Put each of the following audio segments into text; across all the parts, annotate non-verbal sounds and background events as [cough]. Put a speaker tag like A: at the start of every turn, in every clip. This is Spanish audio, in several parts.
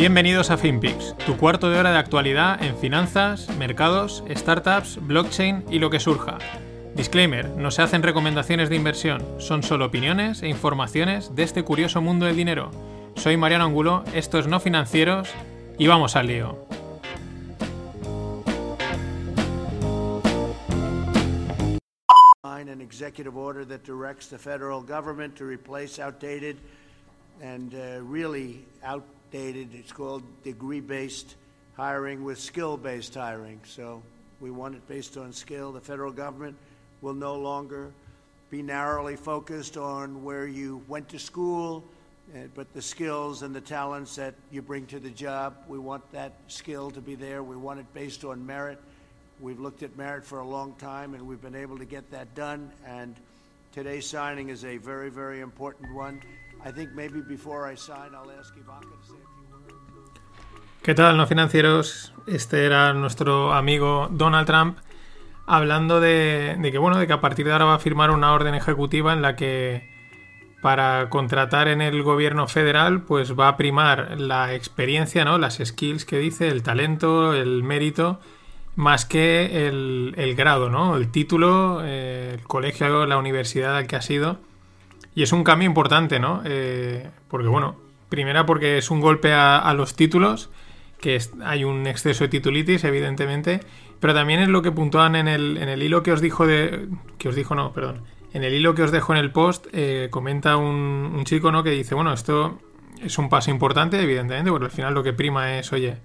A: Bienvenidos a FinPix, tu cuarto de hora de actualidad en finanzas, mercados, startups, blockchain y lo que surja. Disclaimer, no se hacen recomendaciones de inversión, son solo opiniones e informaciones de este curioso mundo del dinero. Soy Mariano Angulo, esto es No Financieros y vamos al lío.
B: It's called degree based hiring with skill based hiring. So we want it based on skill. The federal government will no longer be narrowly focused on where you went to school, uh, but the skills and the talents that you bring to the job. We want that skill to be there. We want it based on merit. We've looked at merit for a long time, and we've been able to get that done. And today's signing is a very, very important one.
A: ¿Qué tal, no financieros? Este era nuestro amigo Donald Trump hablando de, que bueno, de que a partir de ahora va a firmar una orden ejecutiva en la que para contratar en el gobierno federal, pues va a primar la experiencia, ¿no? Las skills que dice, el talento, el mérito más que el, el grado, ¿no? El título, eh, el colegio, la universidad al que ha sido. Y es un cambio importante, ¿no? Eh, porque, bueno, primera porque es un golpe a, los títulos, que hay un exceso de titulitis, evidentemente, pero también es lo que puntúan en el, en el hilo que os dijo de... que os dijo, no, perdón. En el hilo que os dejo en el post, eh, comenta un, un, chico, ¿no? Que dice, bueno, esto es un paso importante, evidentemente, porque al final lo que prima es, oye,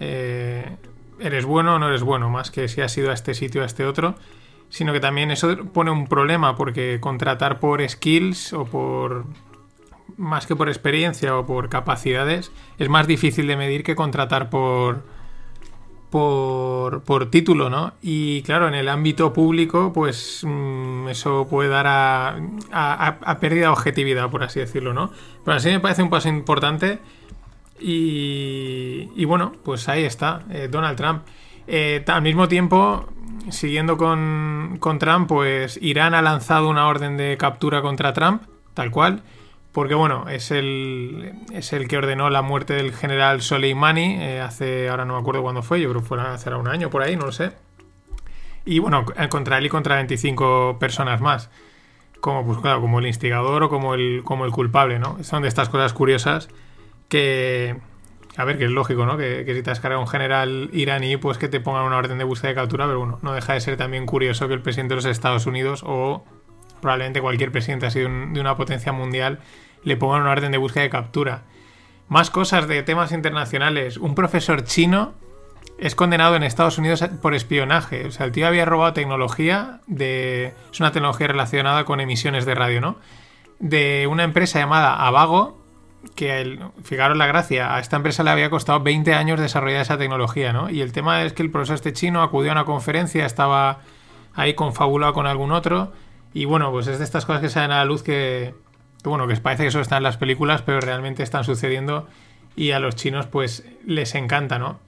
A: eh, eres bueno o no eres bueno, más que si has ido a este sitio o a este otro, sino que también eso pone un problema porque contratar por skills o por más que por experiencia o por capacidades es más difícil de medir que contratar por por, por título, ¿no? Y claro, en el ámbito público, pues mmm, eso puede dar a, a, a, pérdida de objetividad, por así decirlo, ¿no? Pero así me parece un paso importante y, y bueno, pues ahí está, eh, Donald Trump. Eh, al mismo tiempo, siguiendo con, Trump, pues Irán ha lanzado una orden de captura contra Trump, tal cual, porque bueno, es el, es el que ordenó la muerte del general Soleimani eh, hace, ahora no me acuerdo cuándo fue, yo creo que fue hace un año por ahí, no lo sé. Y bueno, contra él y contra 25 personas más. Como, pues, claro, como el instigador o como el, como el culpable, ¿no? Son de estas cosas curiosas que, a ver, que es lógico, ¿no? Que, si te has cargado un general iraní, pues que te pongan una orden de búsqueda de captura, pero bueno, no deja de ser también curioso que el presidente de los Estados Unidos o probablemente cualquier presidente así de, de una potencia mundial le pongan una orden de búsqueda de captura. Más cosas de temas internacionales. Un profesor chino es condenado en Estados Unidos por espionaje. O sea, el tío había robado tecnología de... Es una tecnología relacionada con emisiones de radio, ¿no? De una empresa llamada Avago, que el, fijaros la gracia, a esta empresa le había costado 20 años desarrollar esa tecnología, ¿no? Y el tema es que el profesor este chino acudió a una conferencia, estaba ahí confabulado con algún otro, y bueno, pues es de estas cosas que salen a la luz que, bueno, que parece que eso está en las películas, pero realmente están sucediendo y a los chinos pues les encanta, ¿no?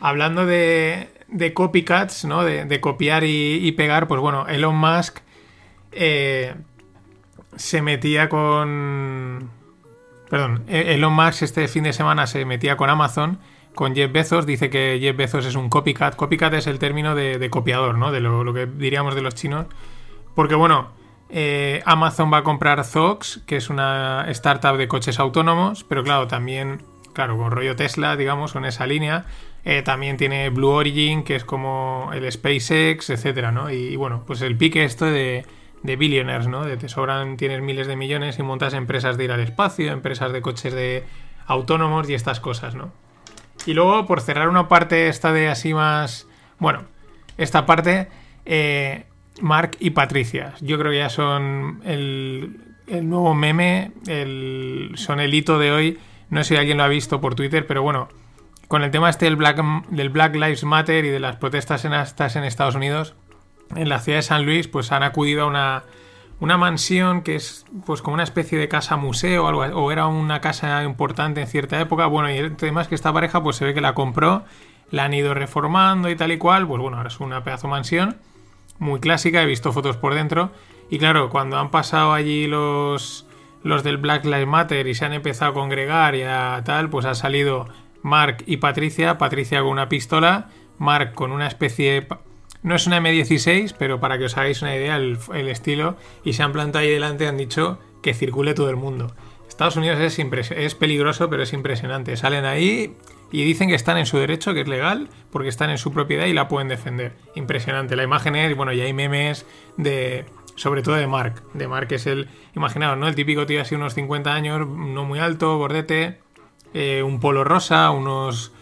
A: Hablando de, de copycats, ¿no? De, copiar y, y, pegar, pues bueno, Elon Musk eh, se metía con Perdón, e-, Elon Musk este fin de semana se metía con Amazon, con Jeff Bezos, dice que Jeff Bezos es un copycat. Copycat es el término de, copiador, ¿no? De lo, lo, que diríamos de los chinos. Porque bueno, eh, Amazon va a comprar Zox, que es una startup de coches autónomos, pero claro, también, claro, con rollo Tesla, digamos, con esa línea. Eh, también tiene Blue Origin, que es como el SpaceX, etcétera, ¿no? Y, y bueno, pues el pique esto de de billionaires, ¿no? De te sobran, tienes miles de millones y montas empresas de ir al espacio, empresas de coches de autónomos y estas cosas, ¿no? Y luego, por cerrar una parte esta de así más... Bueno, esta parte, eh, Mark y Patricia. Yo creo que ya son el, el nuevo meme, el, son el hito de hoy. No sé si alguien lo ha visto por Twitter, pero bueno, con el tema este del Black, del Black Lives Matter y de las protestas en, en Estados Unidos, en la ciudad de San Luis, pues han acudido a una, una mansión que es pues como una especie de casa museo o, era una casa importante en cierta época. Bueno, y además que esta pareja pues se ve que la compró, la han ido reformando y tal y cual. Pues bueno, ahora es una pedazo mansión muy clásica, he visto fotos por dentro. Y claro, cuando han pasado allí los, los del Black Lives Matter y se han empezado a congregar y a tal, pues ha salido Mark y Patricia, Patricia con una pistola, Mark con una especie... No es una M16, pero para que os hagáis una idea el, estilo, y se han plantado ahí delante y han dicho que circule todo el mundo. Estados Unidos es, es peligroso, pero es impresionante. Salen ahí y dicen que están en su derecho, que es legal, porque están en su propiedad y la pueden defender. Impresionante. La imagen es, bueno, ya hay memes de, sobre todo de Mark. De Mark es el, imaginaos, ¿no? El típico tío así unos 50 años, no muy alto, gordete, eh, un polo rosa, unos,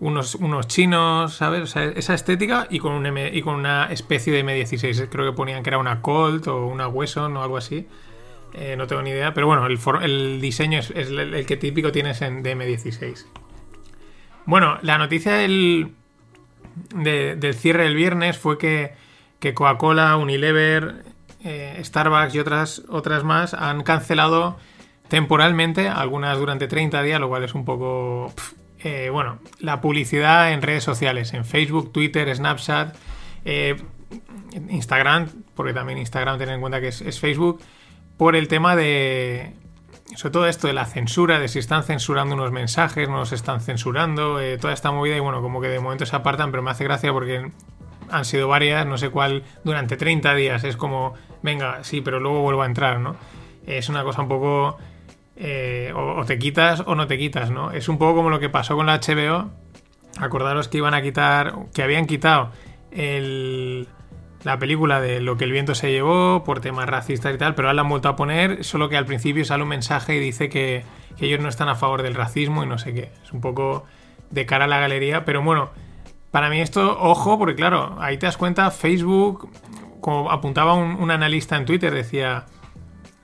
A: unos, unos chinos, ¿sabes? esa estética y con, un y con una especie de M16. Creo que ponían que era una Colt o una Wesson o algo así. Eh, no tengo ni idea, pero bueno, el, diseño es, el, que típico tienes en de M16. Bueno, la noticia del, del cierre del viernes fue que, que Coca-Cola, Unilever, eh, Starbucks y otras, otras más han cancelado temporalmente, algunas durante 30 días, lo cual es un poco... Eh, bueno, la publicidad en redes sociales, en Facebook, Twitter, Snapchat, eh, Instagram, porque también Instagram, tener en cuenta que es, Facebook, por el tema de, sobre todo esto de la censura, de si están censurando unos mensajes, no los están censurando, eh, toda esta movida y bueno, como que de momento se apartan, pero me hace gracia porque han sido varias, no sé cuál, durante 30 días, es como, venga, sí, pero luego vuelvo a entrar, ¿no? Es una cosa un poco eh, o, te quitas o no te quitas, ¿no? Es un poco como lo que pasó con la HBO. Acordaros que iban a quitar, que habían quitado la película de lo que el viento se llevó por temas racistas y tal, pero ahora la han vuelto a poner, solo que al principio sale un mensaje y dice que ellos no están a favor del racismo y no sé qué. Es un poco de cara a la galería, pero bueno, para mí esto, ojo, porque claro, ahí te das cuenta, Facebook, como apuntaba un analista en Twitter, decía,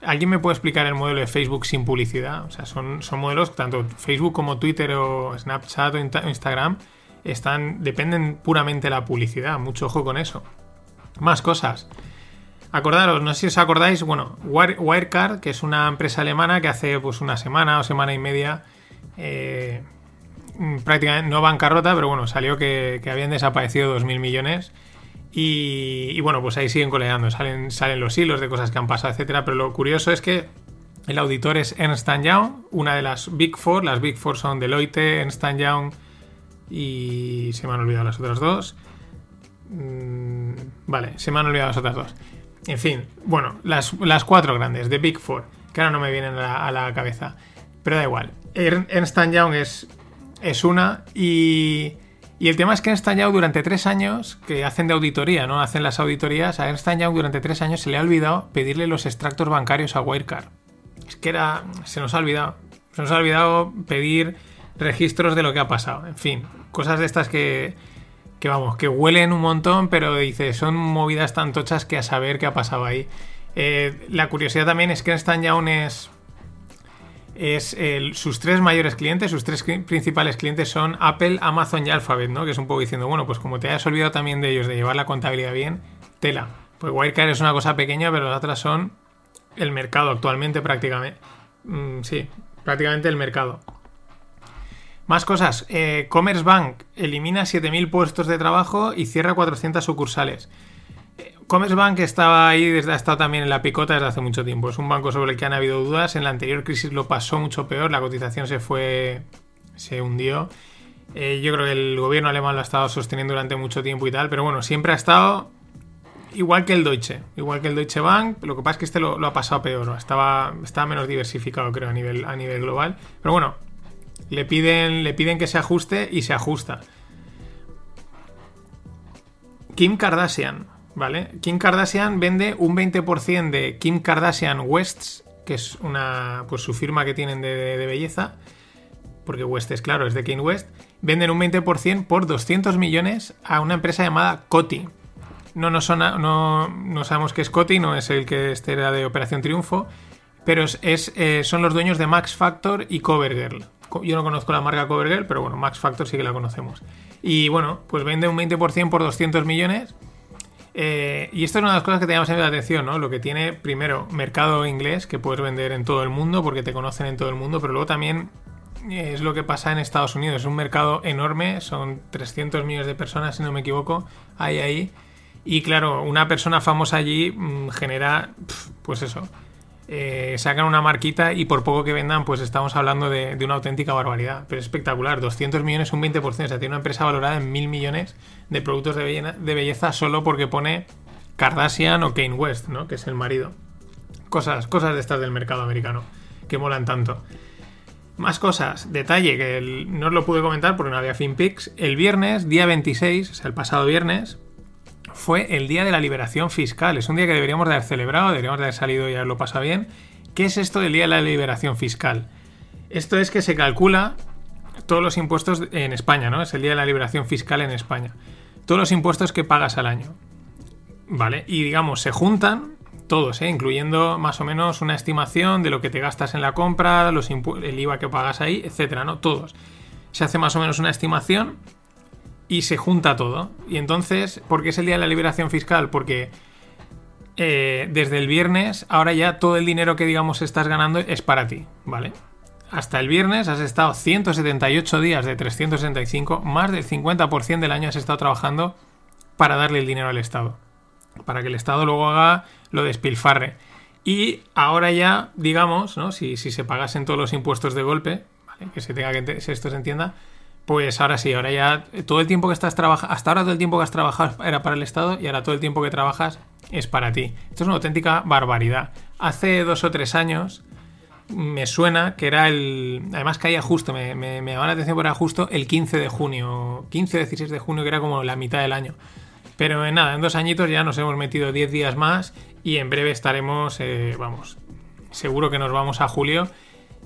A: ¿Alguien me puede explicar el modelo de Facebook sin publicidad? O sea, son, son modelos, tanto Facebook como Twitter o Snapchat o Instagram, están, dependen puramente de la publicidad. Mucho ojo con eso. Más cosas. Acordaros, no sé si os acordáis, bueno, Wirecard, que es una empresa alemana que hace pues una semana o semana y media eh, prácticamente no bancarrota, pero bueno, salió que, que habían desaparecido 2.000 millones y, bueno, pues ahí siguen coleando, salen, salen los hilos de cosas que han pasado, etcétera. Pero lo curioso es que el auditor es Ernst Young, una de las Big Four. Las Big Four son Deloitte, Ernst Young y se me han olvidado las otras dos. Mm, vale, se me han olvidado las otras dos. En fin, bueno, las, cuatro grandes de Big Four, que ahora no me vienen a la, cabeza. Pero da igual. Ernst Young es, es una y y el tema es que Ernst Young durante tres años, que hacen de auditoría, ¿no? Hacen las auditorías, a Ernst Young durante tres años se le ha olvidado pedirle los extractos bancarios a Wirecard. Es que era... se nos ha olvidado. Se nos ha olvidado pedir registros de lo que ha pasado. En fin, cosas de estas que, que vamos, que huelen un montón, pero dice, son movidas tan tochas que a saber qué ha pasado ahí. Eh, la curiosidad también es que Ernst Young es es sus tres mayores clientes, sus tres principales clientes son Apple, Amazon y Alphabet, ¿no? Que es un poco diciendo, bueno, pues como te hayas olvidado también de ellos de llevar la contabilidad bien, tela. Pues Wirecard es una cosa pequeña, pero las otras son el mercado actualmente prácticamente. Mm, sí, prácticamente el mercado. Más cosas. Eh, Commerce Bank elimina 7.000 puestos de trabajo y cierra 400 sucursales. Commerzbank estaba ahí, desde, ha estado también en la picota desde hace mucho tiempo. Es un banco sobre el que han habido dudas. En la anterior crisis lo pasó mucho peor, la cotización se fue. se hundió. Eh, yo creo que el gobierno alemán lo ha estado sosteniendo durante mucho tiempo y tal, pero bueno, siempre ha estado igual que el Deutsche, igual que el Deutsche Bank. Lo que pasa es que este lo, ha pasado peor, estaba, estaba menos diversificado, creo, a nivel, a nivel global. Pero bueno, le piden, le piden que se ajuste y se ajusta. Kim Kardashian ¿vale? Kim Kardashian vende un 20% de Kim Kardashian Wests, que es una, pues su firma que tienen de, belleza, porque West es claro, es de Kim West, venden un 20% por 200 millones a una empresa llamada Coty. No, no, no, no sabemos qué es Coty, no es el que este era de Operación Triunfo, pero es, eh, son los dueños de Max Factor y Covergirl. Yo no conozco la marca Covergirl, pero bueno, Max Factor sí que la conocemos. Y bueno, pues vende un 20% por 200 millones. Eh, y esto es una de las cosas que te llama siempre la atención, ¿no? Lo que tiene, primero, mercado inglés, que puedes vender en todo el mundo porque te conocen en todo el mundo, pero luego también es lo que pasa en Estados Unidos. Es un mercado enorme, son 300 millones de personas, si no me equivoco, hay ahí. Y claro, una persona famosa allí mm, genera, pues eso, eh, sacan una marquita y por poco que vendan, pues estamos hablando de, una auténtica barbaridad. Pero es espectacular, 200 millones, un 20%. O sea, tiene una empresa valorada en mil millones de productos de belleza, solo porque pone Kardashian o Kane West, ¿no? Que es el marido. Cosas, cosas de estas del mercado americano que molan tanto. Más cosas, detalle que no os lo pude comentar porque no había FinPix. El viernes, día 26, o sea, el pasado viernes, fue el día de la liberación fiscal. Es un día que deberíamos de haber celebrado, deberíamos de haber salido y haberlo pasado bien. ¿Qué es esto del día de la liberación fiscal? Esto es que se calcula todos los impuestos en España, ¿no? Es el día de la liberación fiscal en España. Todos los impuestos que pagas al año. ¿Vale? Y digamos, se juntan todos, ¿eh? incluyendo más o menos una estimación de lo que te gastas en la compra, los el IVA que pagas ahí, etcétera, ¿no? Todos. Se hace más o menos una estimación y se junta todo. Y entonces, ¿por qué es el día de la liberación fiscal? Porque eh, desde el viernes, ahora ya todo el dinero que digamos estás ganando es para ti, ¿vale? Hasta el viernes has estado 178 días de 365, más del 50% del año has estado trabajando para darle el dinero al Estado. Para que el Estado luego haga lo despilfarre. Y ahora ya, digamos, ¿no? si, si se pagasen todos los impuestos de golpe, ¿vale? que se tenga que esto se entienda, pues ahora sí, ahora ya todo el tiempo que estás trabajando, hasta ahora todo el tiempo que has trabajado era para el Estado y ahora todo el tiempo que trabajas es para ti. Esto es una auténtica barbaridad. Hace dos o tres años me suena que era el... Además caía justo, me, me, me llamaba la atención porque era justo el 15 de junio, 15 o 16 de junio, que era como la mitad del año. Pero nada, en dos añitos ya nos hemos metido 10 días más y en breve estaremos, eh, vamos, seguro que nos vamos a julio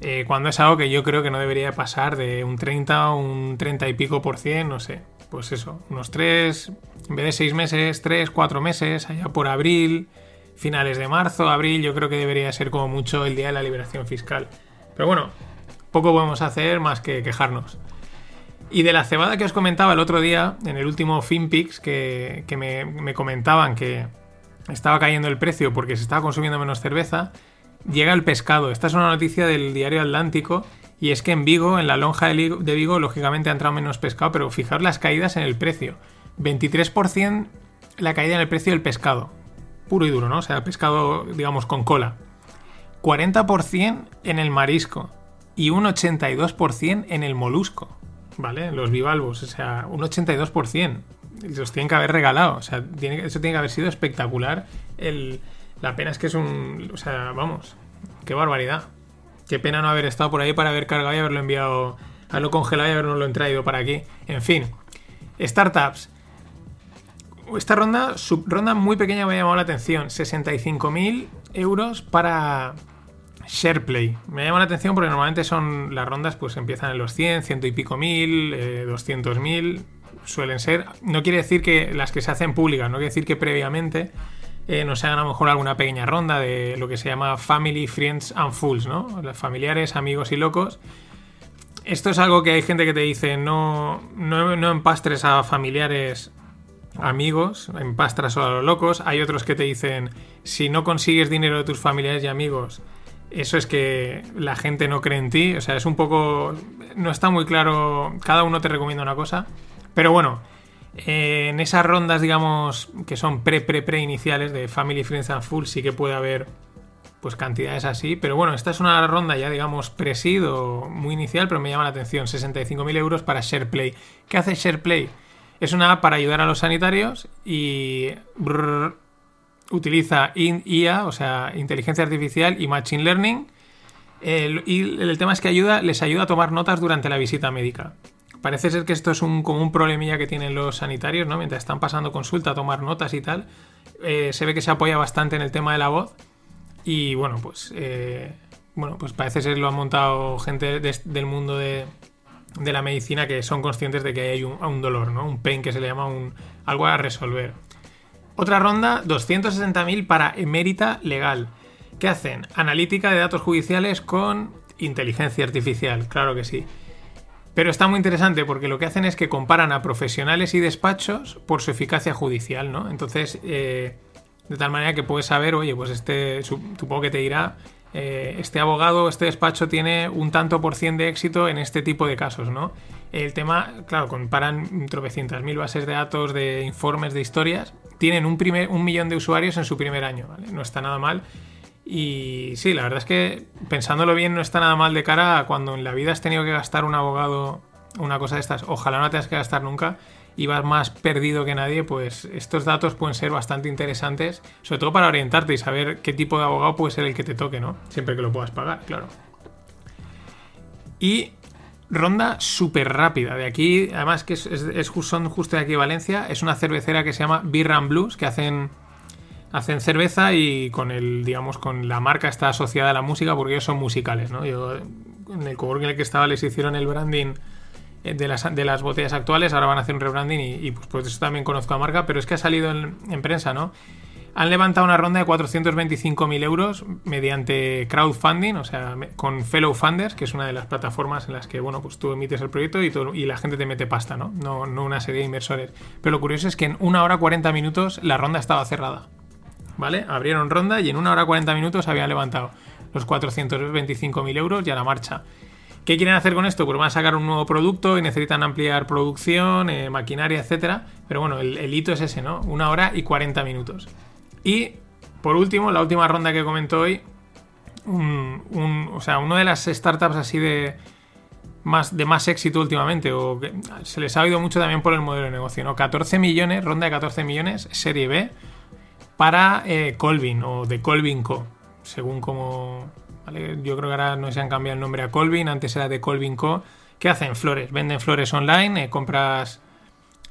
A: eh, cuando es algo que yo creo que no debería pasar de un 30 o un 30 y pico por cien, no sé. Pues eso, unos 3, en vez de 6 meses, 3, 4 meses, allá por abril, finales de marzo, abril, yo creo que debería ser como mucho el día de la liberación fiscal. Pero bueno, poco podemos hacer más que quejarnos. Y de la cebada que os comentaba el otro día, en el último FinPix, que, me comentaban que estaba cayendo el precio porque se estaba consumiendo menos cerveza, llega el pescado. Esta es una noticia del diario Atlántico y es que en Vigo, en la lonja de Vigo, lógicamente ha entrado menos pescado, pero fijaros las caídas en el precio. 23% la caída en el precio del pescado. Puro y duro, ¿no? O sea, pescado, digamos, con cola. 40% en el marisco y un 82% en el molusco, ¿vale? Los bivalvos, o sea, un 82%. Los tienen que haber regalado, o sea, eso tiene que haber sido espectacular el, la pena es que es un. O sea, vamos. Qué barbaridad. Qué pena no haber estado por ahí para haber cargado y haberlo enviado. Haberlo congelado y haberlo traído para aquí. En fin. Startups. Esta ronda, su ronda muy pequeña me ha llamado la atención. 65.000 euros para SharePlay. Me llama la atención porque normalmente son las rondas pues empiezan en los 100, ciento y pico mil, eh, 200 mil. Suelen ser. No quiere decir que las que se hacen públicas, no quiere decir que previamente eh, nos hagan a lo mejor alguna pequeña ronda de lo que se llama Family, Friends and Fools, ¿no? Los familiares, amigos y locos. Esto es algo que hay gente que te dice, no, no, no empastres a familiares amigos, empastras solo a los locos. Hay otros que te dicen, si no consigues dinero de tus familiares y amigos, eso es que la gente no cree en ti. O sea, es un poco... No está muy claro, cada uno te recomienda una cosa. Pero bueno, eh, en esas rondas, digamos, que son pre-pre-pre iniciales de Family, Friends and Full, sí que puede haber pues cantidades así. Pero bueno, esta es una ronda ya, digamos, presid o muy inicial, pero me llama la atención. 65.000 euros para SharePlay. ¿Qué hace SharePlay? Es una app para ayudar a los sanitarios y utiliza IA, o sea, inteligencia artificial y machine learning. y el tema es que ayuda, les ayuda a tomar notas durante la visita médica. Parece ser que esto es un, como un problemilla que tienen los sanitarios, ¿no? Mientras están pasando consulta, tomar notas y tal. Eh, se ve que se apoya bastante en el tema de la voz. Y bueno, pues. Eh, bueno, pues parece ser lo han montado gente del mundo de, la medicina que son conscientes de que hay un, dolor, ¿no? Un pain que se le llama un, algo a resolver. Otra ronda, 260.000 para emérita legal. ¿Qué hacen? Analítica de datos judiciales con Inteligencia artificial, claro que sí. Pero está muy interesante porque lo que hacen es que comparan a profesionales y despachos por su eficacia judicial, ¿no? Entonces, eh, de tal manera que puedes saber, oye, pues este, supongo que te dirá, eh, este abogado, este despacho tiene un tanto por cien de éxito en este tipo de casos, ¿no? El tema, claro, comparan tropecientas mil bases de datos, de informes, de historias, tienen un, primer, un millón de usuarios en su primer año, ¿vale? No está nada mal. Y sí, la verdad es que pensándolo bien no está nada mal de cara a cuando en la vida has tenido que gastar un abogado una cosa de estas. Ojalá no tengas que gastar nunca y vas más perdido que nadie, pues estos datos pueden ser bastante interesantes, sobre todo para orientarte y saber qué tipo de abogado puede ser el que te toque, ¿no? Siempre que lo puedas pagar, claro. Y ronda súper rápida. De aquí, además que es, son justo de aquí Valencia, es una cervecera que se llama Beer Blues, que hacen hacen cerveza y con el, digamos, con la marca está asociada a la música porque ellos son musicales, ¿no? Yo en el coworking en el que estaba les hicieron el branding eh, de las, de las botellas actuales, ahora van a hacer un rebranding y, pues, pues eso también conozco la marca, pero es que ha salido en, prensa, ¿no? Han levantado una ronda de 425.000 euros mediante crowdfunding, o sea, con Fellow Funders, que es una de las plataformas en las que, bueno, pues tú emites el proyecto y, y la gente te mete pasta, ¿no? ¿no? No una serie de inversores. Pero lo curioso es que en una hora 40 minutos la ronda estaba cerrada. ¿Vale? Abrieron ronda y en una hora 40 minutos habían levantado los 425.000 euros y a la marcha. ¿Qué quieren hacer con esto? Pues van a sacar un nuevo producto y necesitan ampliar producción, eh, maquinaria, etcétera. Pero bueno, el, hito es ese, ¿no? Una hora y 40 minutos. Y por último, la última ronda que comento hoy, o sea, una de las startups así de más, de más éxito últimamente, o se les ha oído mucho también por el modelo de negocio, ¿no? 14 millones, ronda de 14 millones, serie B, para eh, Colvin o de Colvin Co. Según como. Yo creo que ahora no se han cambiado el nombre a Colvin, antes era de Colvin Co. ¿Qué hacen? Flores. Venden flores online, eh, compras.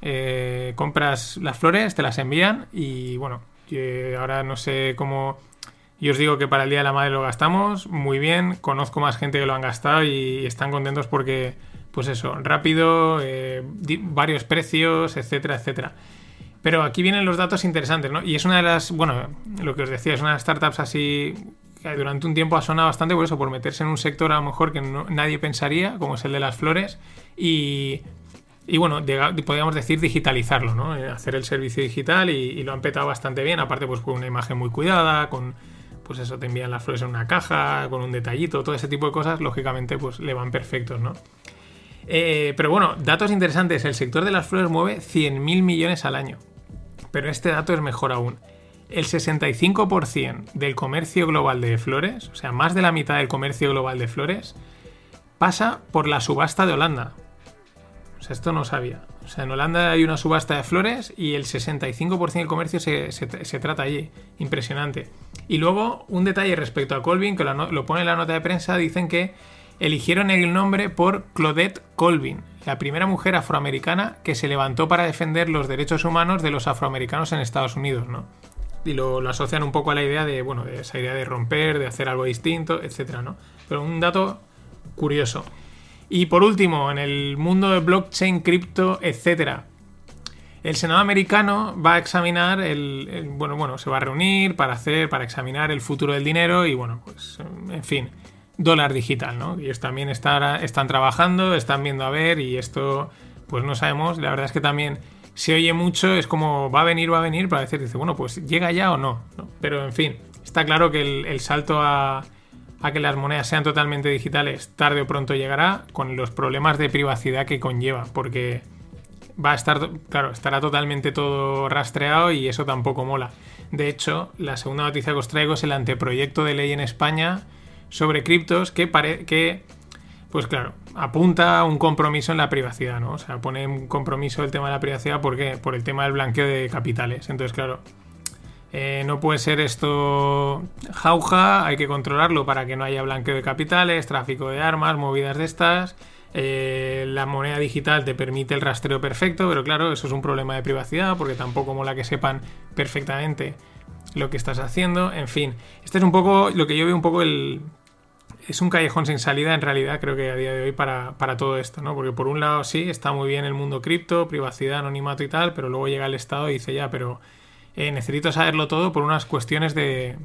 A: Eh, compras las flores, te las envían y bueno, ahora no sé cómo. Yo os digo que para el Día de la Madre lo gastamos muy bien. Conozco más gente que lo han gastado y están contentos porque, pues eso, rápido, varios precios, etcétera, etcétera. Pero aquí vienen los datos interesantes, ¿no? Y es una de las, bueno, lo que os decía, es una de las startups así que durante un tiempo ha sonado bastante por eso, por meterse en un sector a lo mejor que nadie pensaría, como es el de las flores, y, y bueno, podríamos decir digitalizarlo, ¿no? Eh, hacer el servicio digital y, lo han petado bastante bien, aparte pues con una imagen muy cuidada, con pues eso, te envían las flores en una caja, con un detallito, todo ese tipo de cosas, lógicamente pues le van perfectos, ¿no? Eh, pero bueno, datos interesantes, el sector de las flores mueve 100.000 millones al año pero este dato es mejor aún. El 65% del comercio global de flores, o sea, más de la mitad del comercio global de flores, pasa por la subasta de Holanda. O sea, esto no sabía. O sea, en Holanda hay una subasta de flores y el 65% del comercio se, trata allí. Impresionante. Y luego, un detalle respecto a Colvin, que lo, lo pone en la nota de prensa, dicen que eligieron el nombre por Claudette Colvin, la primera mujer afroamericana que se levantó para defender los derechos humanos de los afroamericanos en Estados Unidos, ¿no? Y lo, asocian un poco a la idea de, bueno, de esa idea de romper, de hacer algo distinto, etcétera, ¿no? Pero un dato curioso. Y por último, en el mundo de blockchain, cripto, etcétera. El Senado americano va a examinar el, bueno, bueno, se va a reunir para hacer, para examinar el futuro del dinero y bueno, pues, en fin, dólar digital, ¿no? Ellos también están, están trabajando, están viendo a ver y esto, pues no sabemos. La verdad es que también se oye mucho, es como va a venir, va a venir, para decir, dice, bueno, pues llega ya o no. Pero en fin, está claro que el, salto a, a, que las monedas sean totalmente digitales tarde o pronto llegará con los problemas de privacidad que conlleva, porque va a estar, claro, estará totalmente todo rastreado y eso tampoco mola. De hecho, la segunda noticia que os traigo es el anteproyecto de ley en España sobre criptos que, que, pues claro, apunta un compromiso en la privacidad, ¿no? O sea, pone un compromiso el tema de la privacidad porque por el tema del blanqueo de capitales. Entonces, claro, eh, no puede ser esto jauja, hay que controlarlo para que no haya blanqueo de capitales, tráfico de armas, movidas de estas. Eh, la moneda digital te permite el rastreo perfecto, pero claro, eso es un problema de privacidad porque tampoco mola que sepan perfectamente lo que estás haciendo, en fin. Este es un poco lo que yo veo un poco el... Es un callejón sin salida en realidad creo que a día de hoy para, todo esto, ¿no? Porque por un lado sí, está muy bien el mundo cripto, privacidad, anonimato y tal, pero luego llega el Estado y dice ya, pero eh, necesito saberlo todo por unas cuestiones de,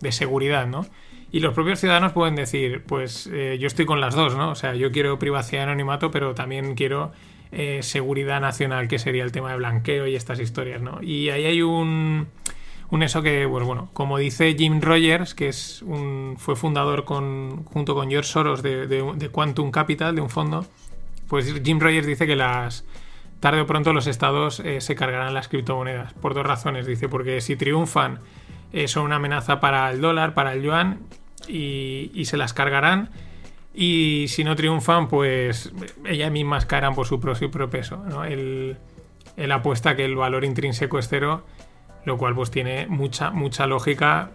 A: de seguridad, ¿no? Y los propios ciudadanos pueden decir, pues eh, yo estoy con las dos, ¿no? O sea, yo quiero privacidad anonimato, pero también quiero eh, seguridad nacional, que sería el tema de blanqueo y estas historias, ¿no? Y ahí hay un, un eso que, pues bueno, como dice Jim Rogers, que es un, fue fundador con, junto con George Soros de, de Quantum Capital, de un fondo, pues Jim Rogers dice que las tarde o pronto los estados eh, se cargarán las criptomonedas. Por dos razones. Dice, porque si triunfan eh, son una amenaza para el dólar, para el yuan, y, se las cargarán. Y si no triunfan, pues ellas mismas caerán por su propio peso. ¿no? El, apuesta que el valor intrínseco es cero, lo cual pues tiene mucha, mucha lógica,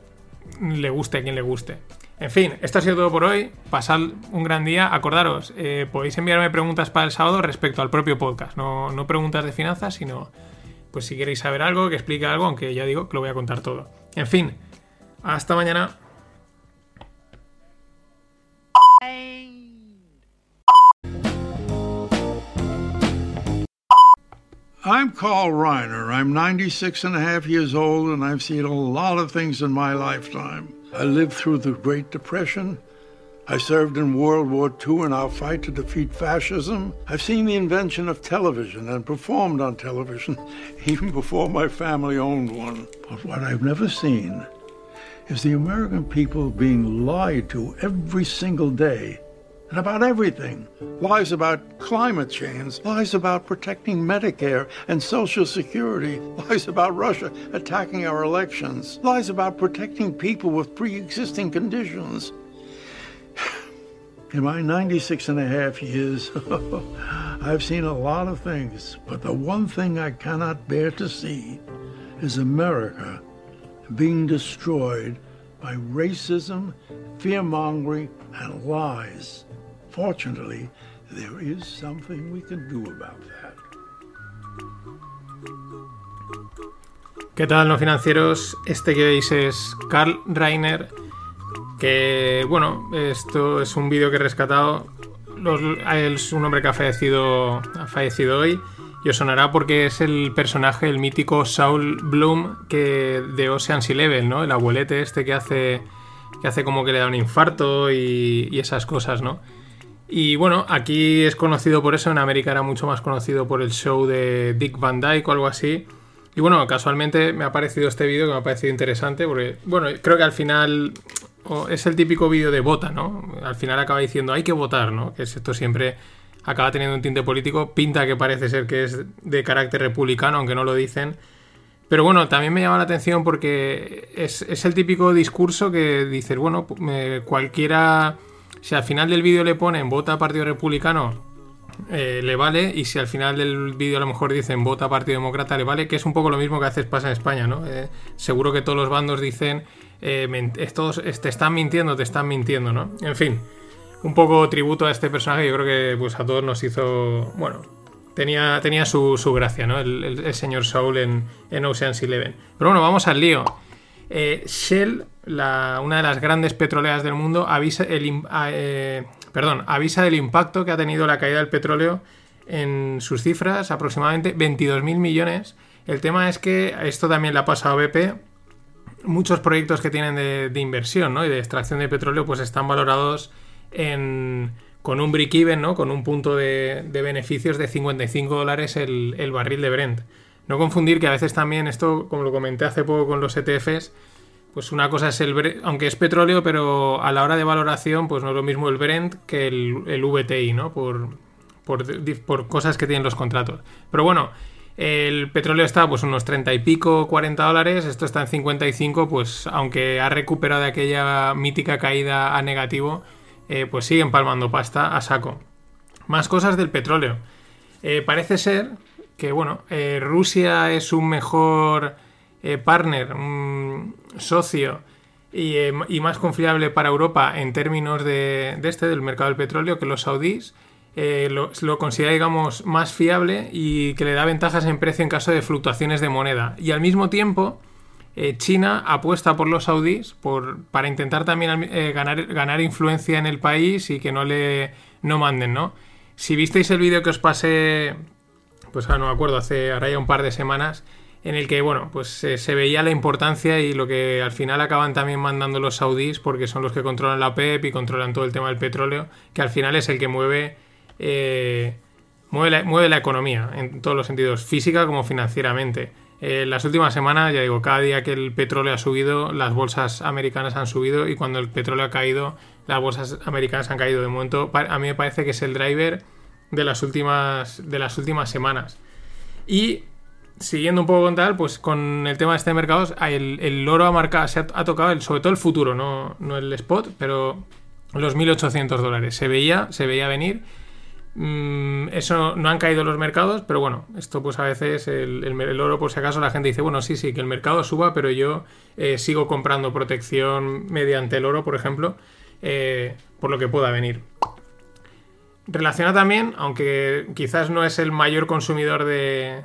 A: le guste a quien le guste. En fin, esto ha sido todo por hoy. Pasad un gran día. Acordaros, eh, podéis enviarme preguntas para el sábado respecto al propio podcast. No, no preguntas de finanzas, sino pues si queréis saber algo, que explique algo, aunque ya digo que lo voy a contar todo. En fin, hasta mañana.
C: I'm Carl Reiner. I'm 96 and a half years old, and I've seen a lot of things in my lifetime. I lived through the Great Depression. I served in World War II in our fight to defeat fascism. I've seen the invention of television and performed on television [laughs] even before my family owned one. But what I've never seen is the American people being lied to every single day and about everything. Lies about climate change, lies about protecting Medicare and Social Security, lies about Russia attacking our elections, lies about protecting people with pre existing conditions. [sighs] In my 96 and a half years, [laughs] I've seen a lot of things, but the one thing I cannot bear to see is America being destroyed by racism, fear mongering, and lies. There is something we can do about that.
A: ¿Qué tal, no financieros? Este que veis es Carl Reiner, que, bueno, esto es un vídeo que he rescatado. es un hombre que ha fallecido, ha fallecido hoy y os sonará porque es el personaje, el mítico Saul Bloom que de Ocean's Eleven, ¿no? El abuelete este que hace, que hace como que le da un infarto y esas cosas, ¿no? Y bueno, aquí es conocido por eso, en América era mucho más conocido por el show de Dick Van Dyke o algo así. Y bueno, casualmente me ha parecido este vídeo que me ha parecido interesante porque, bueno, creo que al final es el típico vídeo de vota, ¿no? Al final acaba diciendo hay que votar, ¿no? Que esto siempre acaba teniendo un tinte político, pinta que parece ser que es de carácter republicano, aunque no lo dicen. Pero bueno, también me llama la atención porque es, es el típico discurso que dices, bueno, cualquiera si al final del vídeo le ponen vota Partido Republicano, eh, le vale. Y si al final del vídeo a lo mejor dicen vota Partido Demócrata, le vale. Que es un poco lo mismo que haces pasa en España, ¿no? Eh, seguro que todos los bandos dicen eh, estos, te están mintiendo, te están mintiendo, ¿no? En fin, un poco tributo a este personaje. Yo creo que pues a todos nos hizo. Bueno, tenía, tenía su, gracia, ¿no? El, señor Saul en, en Ocean's Eleven. Pero bueno, vamos al lío. Shell una de las grandes petroleras del mundo, avisa, eh, perdón, avisa del impacto que ha tenido la caída del petróleo en sus cifras, aproximadamente 22.000 millones. El tema es que esto también le ha pasado a BP. Muchos proyectos que tienen de, inversión ¿no? y de extracción de petróleo pues están valorados con un break-even, ¿no? con un punto de, beneficios de 55 dólares el barril de Brent. No confundir que a veces también esto, como lo comenté hace poco con los ETFs, pues una cosa es el Brent, aunque es petróleo, pero a la hora de valoración, pues no es lo mismo el Brent que el, VTI, ¿no? Por, por, cosas que tienen los contratos. Pero bueno, el petróleo está pues unos 30 y pico, 40 dólares, esto está en 55, pues aunque ha recuperado de aquella mítica caída a negativo, eh, pues siguen palmando pasta a saco. Más cosas del petróleo. Eh, parece ser que, bueno, eh, Rusia es un mejor eh, partner, un socio eh, y, más confiable para Europa en términos de, este, del mercado del petróleo, que los saudíes. Lo, considera, digamos, más fiable y que le da ventajas en precio en caso de fluctuaciones de moneda. Y al mismo tiempo, China apuesta por los saudíes por, para intentar también ganar, ganar, influencia en el país y que no le no manden, ¿no? Si visteis el vídeo que os pasé, pues ah, no me acuerdo, hace ahora ya un par de semanas, en el que, bueno, pues se veía la importancia y lo que al final acaban también mandando los saudíes, porque son los que controlan la PEP y controlan todo el tema del petróleo, que al final es el que mueve, eh, mueve, la, economía, en todos los sentidos, física como financieramente. En eh, las últimas semanas, ya digo, cada día que el petróleo ha subido, las bolsas americanas han subido y cuando el petróleo ha caído, las bolsas americanas han caído. De momento, a mí me parece que es el driver de las últimas, de las últimas semanas. Y siguiendo un poco con tal, pues con el tema de este mercado, el, el oro ha marcado, se ha, tocado sobre todo el futuro, no, no, el spot, pero los 1.800 dólares. Se veía, se veía venir. Mm, eso no han caído los mercados, pero bueno, esto pues a veces el, el, oro, por si acaso, la gente dice, bueno, sí, sí, que el mercado suba, pero yo eh, sigo comprando protección mediante el oro, por ejemplo, eh, por lo que pueda venir. Relaciona también, aunque quizás no es el mayor consumidor de,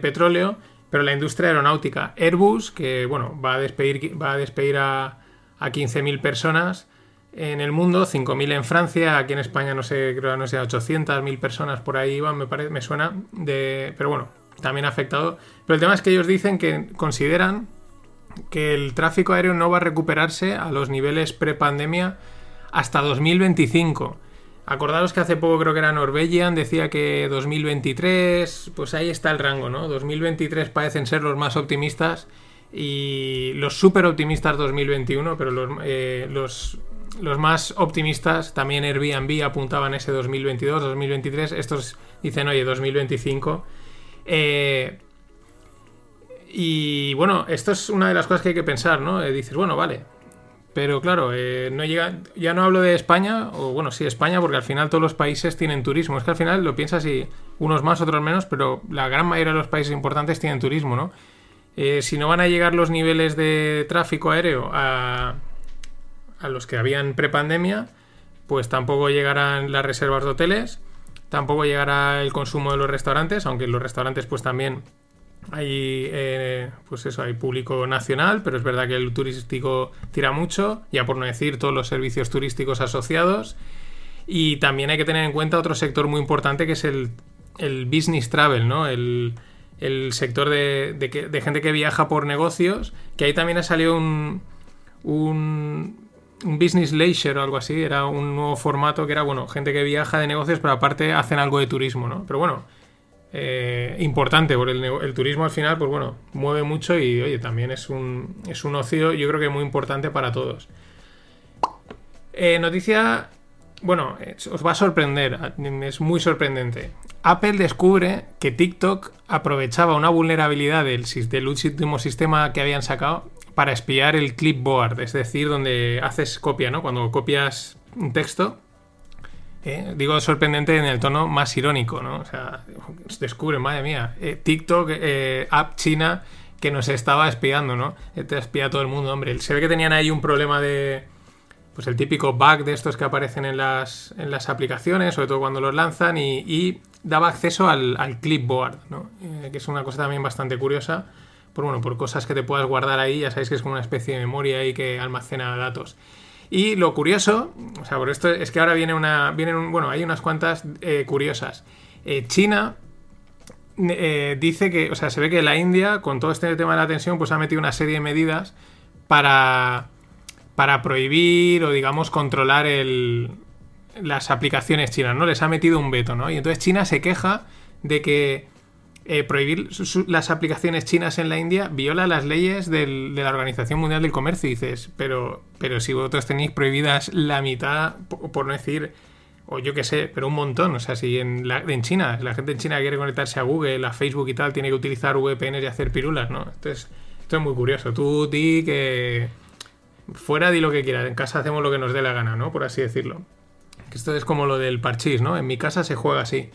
A: petróleo, pero la industria aeronáutica. Airbus, que bueno, va a despedir, va a, despedir a, a 15.000 personas en el mundo, 5.000 en Francia, aquí en España no sé, creo no sé, 800.000 personas por ahí iban, me, me suena, de, pero bueno, también ha afectado. Pero el tema es que ellos dicen que consideran que el tráfico aéreo no va a recuperarse a los niveles pre-pandemia hasta 2025. Acordaros que hace poco creo que era Norwegian, decía que 2023, pues ahí está el rango, ¿no? 2023 parecen ser los más optimistas y los súper optimistas 2021, pero los, eh, los, los, más optimistas, también Airbnb apuntaban ese 2022, 2023, estos dicen, oye, 2025. Eh, y bueno, esto es una de las cosas que hay que pensar, ¿no? Eh, dices, bueno, vale, pero claro, eh, no llega, ya no hablo de España, o bueno, sí, España, porque al final todos los países tienen turismo. Es que al final lo piensas y unos más, otros menos, pero la gran mayoría de los países importantes tienen turismo, ¿no? Eh, si no van a llegar los niveles de tráfico aéreo a, a los que habían prepandemia, pues tampoco llegarán las reservas de hoteles, tampoco llegará el consumo de los restaurantes, aunque los restaurantes pues también hay, eh, pues eso, hay público nacional, pero es verdad que el turístico tira mucho, ya por no decir todos los servicios turísticos asociados. Y también hay que tener en cuenta otro sector muy importante que es el, business travel, ¿no? El, sector de, de, gente que viaja por negocios, que ahí también ha salido un, un, un, business leisure o algo así, era un nuevo formato que era, bueno, gente que viaja de negocios, pero aparte hacen algo de turismo, ¿no? Pero bueno, eh, importante, porque el, turismo al final, pues bueno, mueve mucho y oye, también es un, es un ocio, yo creo que muy importante para todos. Eh, noticia, bueno, os va a sorprender, es muy sorprendente. Apple descubre que TikTok aprovechaba una vulnerabilidad del, del último sistema que habían sacado para espiar el clipboard, es decir, donde haces copia, ¿no? Cuando copias un texto, eh, digo sorprendente en el tono más irónico, ¿no? O sea, descubren, madre mía, eh, TikTok, eh, app china que nos estaba espiando, ¿no? Te espía todo el mundo, hombre. Se ve que tenían ahí un problema de. Pues el típico bug de estos que aparecen en las, en las aplicaciones, sobre todo cuando los lanzan, y, daba acceso al, al clipboard, ¿no? que es una cosa también bastante curiosa. Por, bueno, por cosas que te puedas guardar ahí, ya sabéis que es como una especie de memoria ahí que almacena datos. Y lo curioso, o sea, por esto es que ahora viene una. Vienen, bueno, hay unas cuantas eh, curiosas. Eh, China eh, dice que, o sea, se ve que la India, con todo este tema de la tensión, pues ha metido una serie de medidas para, para prohibir o, digamos, controlar el, las aplicaciones chinas, ¿no? Les ha metido un veto, ¿no? Y entonces China se queja de que eh, prohibir las aplicaciones chinas en la India viola las leyes de la Organización Mundial del Comercio. Dices, pero, pero si vosotros tenéis prohibidas la mitad, por, no decir, o yo qué sé, pero un montón. O sea, si en, en China, la gente en China quiere conectarse a Google, a Facebook y tal, tiene que utilizar VPNs y hacer pirulas, ¿no? Entonces, esto es muy curioso. Tú di que fuera di lo que quieras, en casa hacemos lo que nos dé la gana, ¿no? Por así decirlo. Esto es como lo del parchís, ¿no? En mi casa se juega así.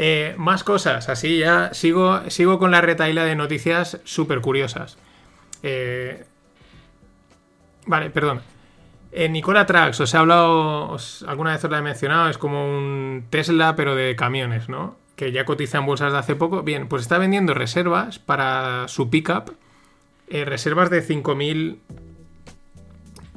A: Eh, más cosas, así ya sigo, sigo con la retaila de noticias súper curiosas. Eh, vale, perdón. En Nicola Trax, os he hablado, alguna vez os la he mencionado, es como un Tesla pero de camiones, ¿no? Que ya cotiza en bolsas de hace poco. Bien, pues está vendiendo reservas para su pickup, eh, reservas de 5.000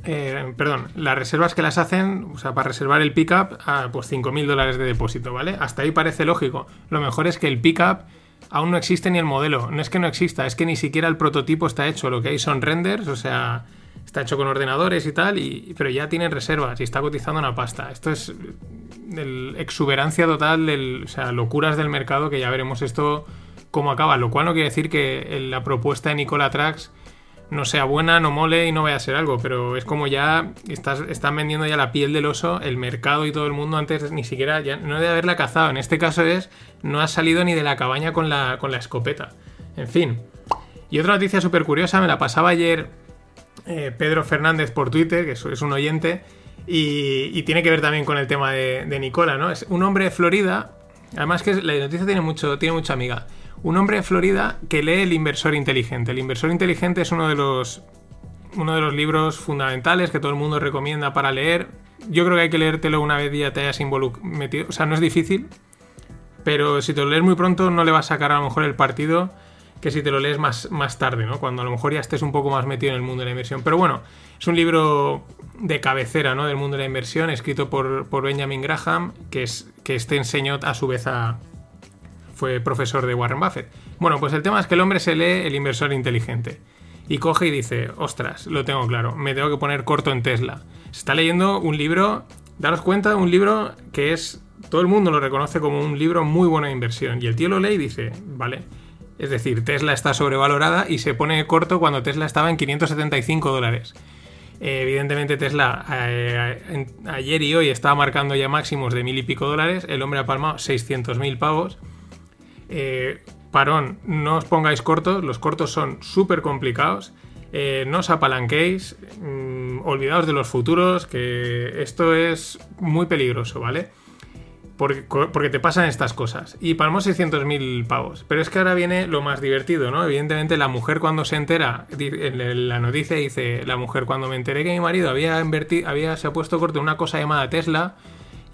A: eh, perdón, las reservas que las hacen, o sea, para reservar el pickup, a pues 5.000 dólares de depósito, ¿vale? Hasta ahí parece lógico. Lo mejor es que el pickup aún no existe ni el modelo. No es que no exista, es que ni siquiera el prototipo está hecho. Lo que hay son renders, o sea, está hecho con ordenadores y tal, y, pero ya tienen reservas y está cotizando una pasta. Esto es el exuberancia total, del, o sea, locuras del mercado que ya veremos esto cómo acaba. Lo cual no quiere decir que la propuesta de Nicola Trax no sea buena, no mole y no vaya a ser algo, pero es como ya estás, están vendiendo ya la piel del oso, el mercado y todo el mundo antes ni siquiera, ya no de haberla cazado. En este caso es, no ha salido ni de la cabaña con la, con la escopeta. En fin. Y otra noticia súper curiosa, me la pasaba ayer eh, Pedro Fernández por Twitter, que es un oyente, y, tiene que ver también con el tema de, de, Nicola, ¿no? Es un hombre de Florida, además que la noticia tiene, mucho, tiene mucha amiga. Un hombre de Florida que lee El inversor inteligente. El inversor inteligente es uno de los uno de los libros fundamentales que todo el mundo recomienda para leer. Yo creo que hay que leértelo una vez ya te hayas metido. O sea, no es difícil, pero si te lo lees muy pronto no le va a sacar a lo mejor el partido que si te lo lees más, más tarde, ¿no? Cuando a lo mejor ya estés un poco más metido en el mundo de la inversión. Pero bueno, es un libro de cabecera, ¿no? Del mundo de la inversión, escrito por, por Benjamin Graham, que, es, que este enseñó a su vez a, fue profesor de Warren Buffett. Bueno, pues el tema es que el hombre se lee El inversor inteligente y coge y dice, ostras, lo tengo claro, me tengo que poner corto en Tesla. Se está leyendo un libro, daros cuenta, un libro que es, todo el mundo lo reconoce como un libro muy bueno de inversión. Y el tío lo lee y dice, vale, es decir, Tesla está sobrevalorada y se pone corto cuando Tesla estaba en 575 dólares. Eh, evidentemente Tesla eh, ayer y hoy estaba marcando ya máximos de mil y pico dólares, el hombre ha palmado 600 mil pavos eh, parón, no os pongáis cortos, los cortos son súper complicados. Eh, no os apalanquéis, mm, olvidaos de los futuros, que esto es muy peligroso, ¿vale? Porque, te pasan estas cosas. Y palmó 600.000 pavos. Pero es que ahora viene lo más divertido, ¿no? Evidentemente la mujer cuando se entera, en la noticia dice, la mujer cuando me enteré que mi marido había invertido, había, se ha puesto corto en una cosa llamada Tesla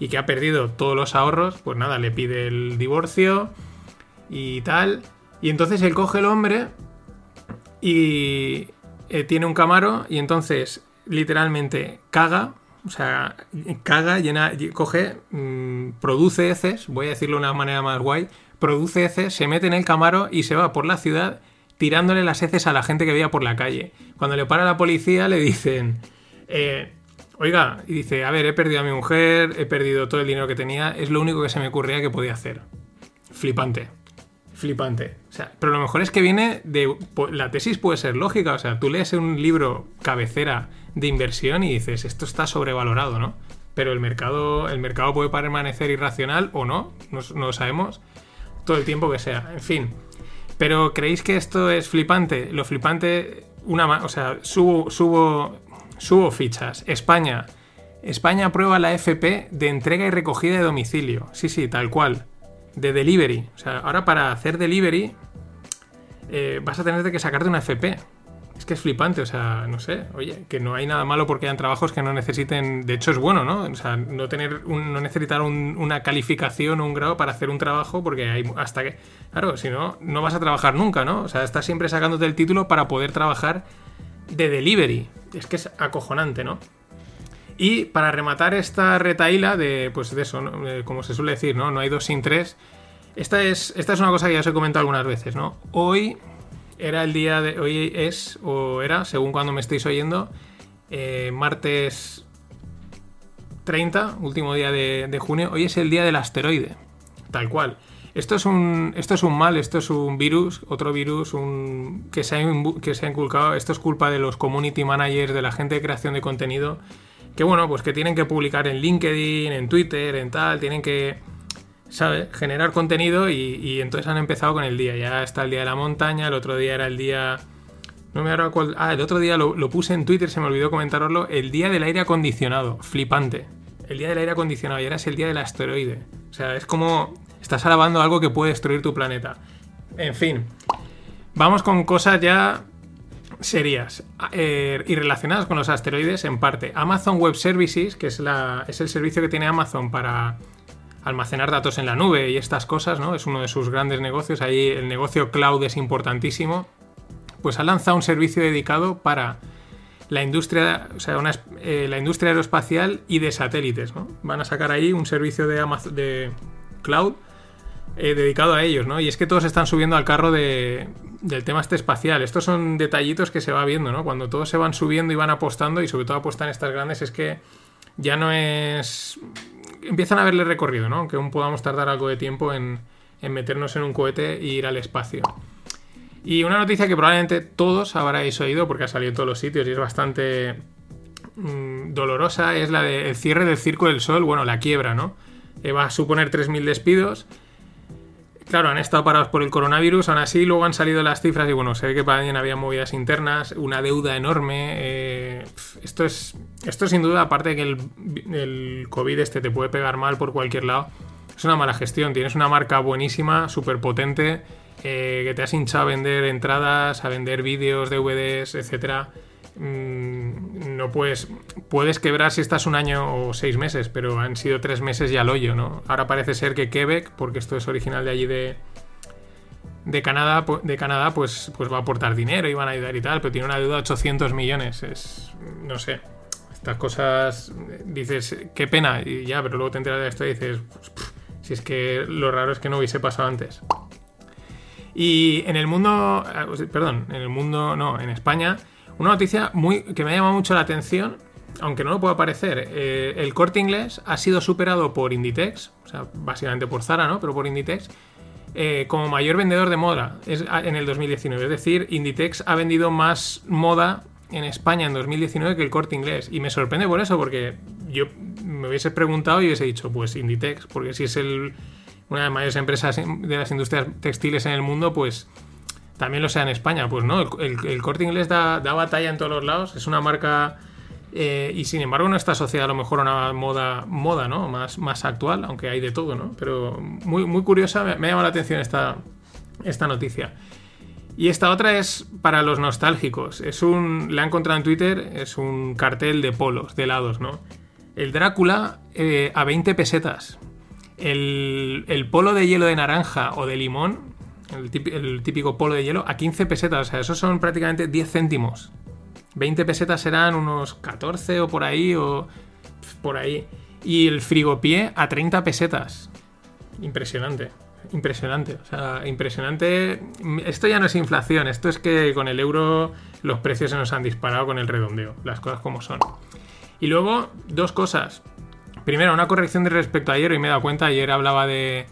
A: y que ha perdido todos los ahorros, pues nada, le pide el divorcio y tal. Y entonces él coge el hombre y eh, tiene un camaro y entonces literalmente caga, o sea, caga, llena, coge, mm, produce heces, voy a decirlo de una manera más guay, produce heces, se mete en el camaro y se va por la ciudad tirándole las heces a la gente que veía por la calle. Cuando le para la policía le dicen, eh, oiga, y dice, a ver, he perdido a mi mujer, he perdido todo el dinero que tenía, es lo único que se me ocurría que podía hacer. Flipante flipante. O sea, pero lo mejor es que viene de. La tesis puede ser lógica. O sea, tú lees un libro cabecera de inversión y dices, esto está sobrevalorado, ¿no? Pero el mercado, el mercado puede permanecer irracional o no, no, lo sabemos todo el tiempo que sea. En fin. Pero ¿creéis que esto es flipante? Lo flipante, una o sea, subo, subo, subo fichas. España. España aprueba la FP de entrega y recogida de domicilio. Sí, sí, tal cual de delivery. O sea, ahora para hacer delivery eh, vas a tener que sacarte una FP. Es que es flipante, o sea, no sé, oye, que no hay nada malo porque hayan trabajos que no necesiten, de hecho es bueno, ¿no? O sea, no tener, no necesitar una calificación o un grado para hacer un trabajo porque hay hasta que, claro, si no, no vas a trabajar nunca, ¿no? O sea, estás siempre sacándote el título para poder trabajar de delivery. Es que es acojonante, ¿no? Y para rematar esta retaíla de, pues de eso, como se suele decir, ¿no? No hay dos sin tres. Esta es, esta es una cosa que ya os he comentado algunas veces, ¿no? Hoy era el día de. Hoy es, o era, según cuando me estéis oyendo, eh, martes 30, último día de, junio. Hoy es el día del asteroide. Tal cual. Esto es un, esto es un mal, esto es un virus, otro virus un, que, se ha, que se ha inculcado. Esto es culpa de los community managers, de la gente de creación de contenido que bueno, pues que tienen que publicar en LinkedIn, en Twitter, en tal, tienen que, ¿sabes? Generar contenido y, entonces han empezado con el día. Ya está el día de la montaña, el otro día era el día... No me acuerdo cuál... Ah, el otro día lo, puse en Twitter, se me olvidó comentaroslo, el día del aire acondicionado, flipante. El día del aire acondicionado y ahora es el día del asteroide. O sea, es como estás alabando algo que puede destruir tu planeta. En fin, vamos con cosas ya serías eh, y relacionadas con los asteroides en parte. Amazon Web Services, que es, la, es el servicio que tiene Amazon para almacenar datos en la nube y estas cosas, ¿no? Es uno de sus grandes negocios. Ahí el negocio cloud es importantísimo. Pues ha lanzado un servicio dedicado para la industria, o sea, eh, la industria aeroespacial y de satélites, ¿no? Van a sacar ahí un servicio de, Amazon, de cloud eh, dedicado a ellos, ¿no? Y es que todos están subiendo al carro de, del tema este espacial. Estos son detallitos que se va viendo, ¿no? Cuando todos se van subiendo y van apostando, y sobre todo apostan estas grandes, es que ya no es... Empiezan a verle recorrido, ¿no? Aunque aún podamos tardar algo de tiempo en, en meternos en un cohete e ir al espacio. Y una noticia que probablemente todos habréis oído porque ha salido en todos los sitios y es bastante mm, dolorosa es la del cierre del Circo del Sol, bueno, la quiebra, ¿no? Eh, va a suponer 3.000 despidos. Claro, han estado parados por el coronavirus, aún así luego han salido las cifras y bueno, se ve que para había movidas internas, una deuda enorme. eh, esto es esto sin duda, aparte de que el, el COVID este te puede pegar mal por cualquier lado, es una mala gestión. Tienes una marca buenísima, súper potente, eh, que te has hinchado a vender entradas, a vender vídeos, DVDs, etcétera. Mm, no puedes. Puedes quebrar si estás un año o seis meses, pero han sido tres meses ya al hoyo, ¿no? Ahora parece ser que Quebec, porque esto es original de allí de. De Canadá, de Canadá pues, pues va a aportar dinero y van a ayudar y tal, pero tiene una deuda de 800 millones. Es. No sé. Estas cosas. eh, Dices, qué pena, y ya, pero luego te enteras de esto y dices, si es que lo raro es que no hubiese pasado antes. Y en el mundo, sea, perdón, en el mundo, no, en España, una noticia muy que me ha llamado mucho la atención, aunque no lo pueda parecer. eh, el corte inglés ha sido superado por Inditex, o sea, básicamente por Zara, ¿no? Pero por Inditex, eh, como mayor vendedor de moda es, en el 2019. Es decir, Inditex ha vendido más moda en España en 2019 que el corte inglés. Y me sorprende por eso, porque yo me hubiese preguntado y hubiese dicho, pues Inditex, porque si es el, una de las mayores empresas de las industrias textiles en el mundo, pues también lo sea en España. Pues no, el, corte inglés da, da batalla en todos los lados, es una marca eh, y sin embargo no está asociada a lo mejor a una moda, moda ¿no? más, más actual, aunque hay de todo, ¿no? Pero muy, muy curiosa, me, me ha llamado la atención esta, esta noticia. Y esta otra es para los nostálgicos. Es un. La he encontrado en Twitter. Es un cartel de polos, de helados, ¿no? El Drácula eh, a 20 pesetas. El, el polo de hielo de naranja o de limón. El, típi- el típico polo de hielo a 15 pesetas. O sea, esos son prácticamente 10 céntimos. 20 pesetas serán unos 14 o por ahí o por ahí. Y el frigopié a 30 pesetas. Impresionante. Impresionante. O sea, impresionante. Esto ya no es inflación. Esto es que con el euro los precios se nos han disparado con el redondeo. Las cosas como son. Y luego, dos cosas. Primero, una corrección de respecto a ayer. Y me he dado cuenta. Ayer hablaba de,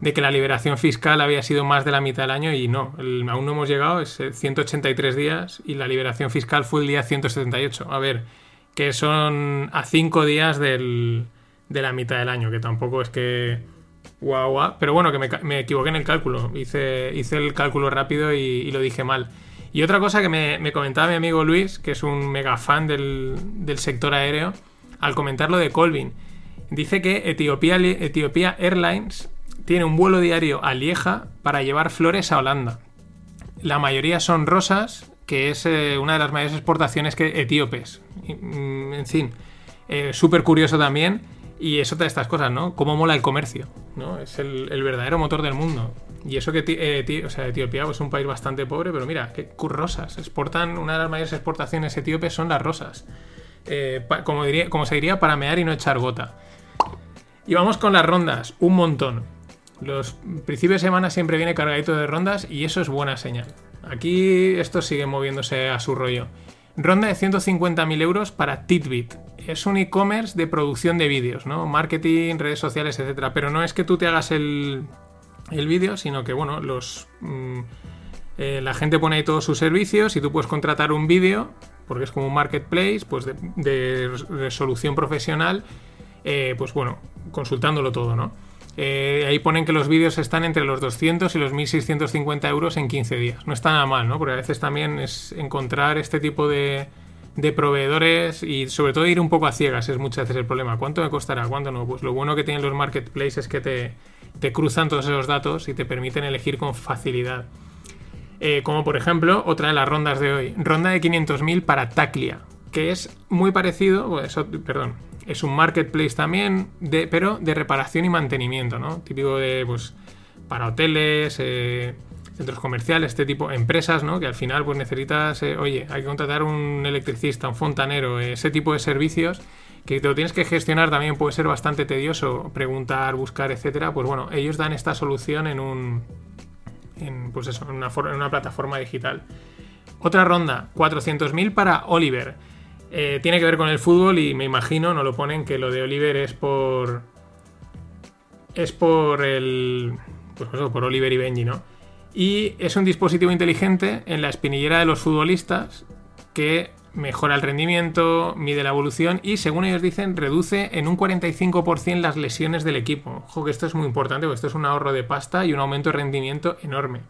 A: de que la liberación fiscal había sido más de la mitad del año. Y no. aún no hemos llegado. Es eh, 183 días. Y la liberación fiscal fue el día 178. A ver, que son a 5 días del, de la mitad del año. Que tampoco es que guau, guau. Pero bueno, que me, equivoqué en el cálculo. Hice, hice el cálculo rápido y, y lo dije mal. Y otra cosa que me, me comentaba mi amigo Luis, que es un mega fan del, del sector aéreo, al comentar lo de Colvin, dice que Etiopía, Etiopía Airlines tiene un vuelo diario a Lieja para llevar flores a Holanda. La mayoría son rosas, que es eh, una de las mayores exportaciones que etíopes. Mm, En fin, eh, súper curioso también. Y es otra de estas cosas, ¿no? Cómo mola el comercio, ¿no? Es el, verdadero motor del mundo. Y eso que eh, Etiopía es un país bastante pobre, pero mira, qué rosas. Exportan, una de las mayores exportaciones etíopes son las rosas. Como, diría, como se diría, para mear y no echar gota. Y vamos con las rondas, un montón. Los principios de semana siempre viene cargadito de rondas y eso es buena señal. Aquí esto sigue moviéndose a su rollo. Ronda de 150.000 euros para Titbit. Es un e-commerce de producción de vídeos, ¿no? Marketing, redes sociales, etcétera. Pero no es que tú te hagas el, el vídeo, sino que, bueno, los. mm, eh, la gente pone ahí todos sus servicios y tú puedes contratar un vídeo, porque es como un marketplace, pues de, de resolución profesional, eh, pues bueno, consultándolo todo, ¿no? Eh, ahí ponen que los vídeos están entre los 200 y los 1650 euros en 15 días. No está nada mal, ¿no? Porque a veces también es encontrar este tipo de, proveedores y sobre todo ir un poco a ciegas es muchas veces el problema. ¿Cuánto me costará? ¿Cuánto no? Pues lo bueno que tienen los marketplaces es que te, cruzan todos esos datos y te permiten elegir con facilidad. Eh, como por ejemplo, otra de las rondas de hoy. Ronda de 500.000 para Taclia, que es muy parecido, perdón, es un marketplace también, pero de reparación y mantenimiento, ¿no? Típico de, pues, para hoteles, eh, centros comerciales, este tipo, empresas, ¿no? Que al final, pues necesitas, eh, oye, hay que contratar un electricista, un fontanero, eh, ese tipo de servicios. que te lo tienes que gestionar también puede ser bastante tedioso, preguntar, buscar, etcétera, pues bueno, ellos dan esta solución en un en, pues eso, en una, en una plataforma digital. Otra ronda, 400.000 para Oliver. Eh, tiene que ver con el fútbol y me imagino, no lo ponen, que lo de Oliver es por. Es por el. Pues eso, por Oliver y Benji, ¿no? Y es un dispositivo inteligente en la espinillera de los futbolistas que mejora el rendimiento, mide la evolución y, según ellos dicen, reduce en un 45% las lesiones del equipo. Ojo que esto es muy importante porque esto es un ahorro de pasta y un aumento de rendimiento enorme.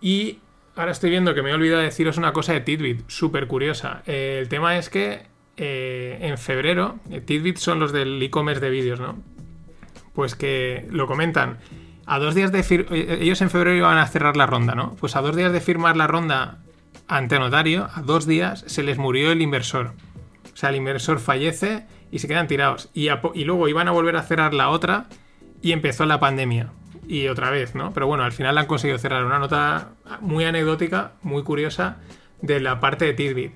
A: Y ahora estoy viendo que me he olvidado deciros una cosa de Tidbit, súper curiosa. Eh, el tema es que eh, en febrero, eh, Tidbit son los del e-commerce de vídeos, ¿no? Pues que lo comentan. A dos días de ellos en febrero iban a cerrar la ronda, ¿no? Pues a dos días de firmar la ronda ante notario, a dos días se les murió el inversor. O sea, el inversor fallece y se quedan tirados. Y luego iban a volver a cerrar la otra y empezó la pandemia y otra vez, ¿no? Pero bueno, al final han conseguido cerrar una nota muy anecdótica, muy curiosa de la parte de Tidbit.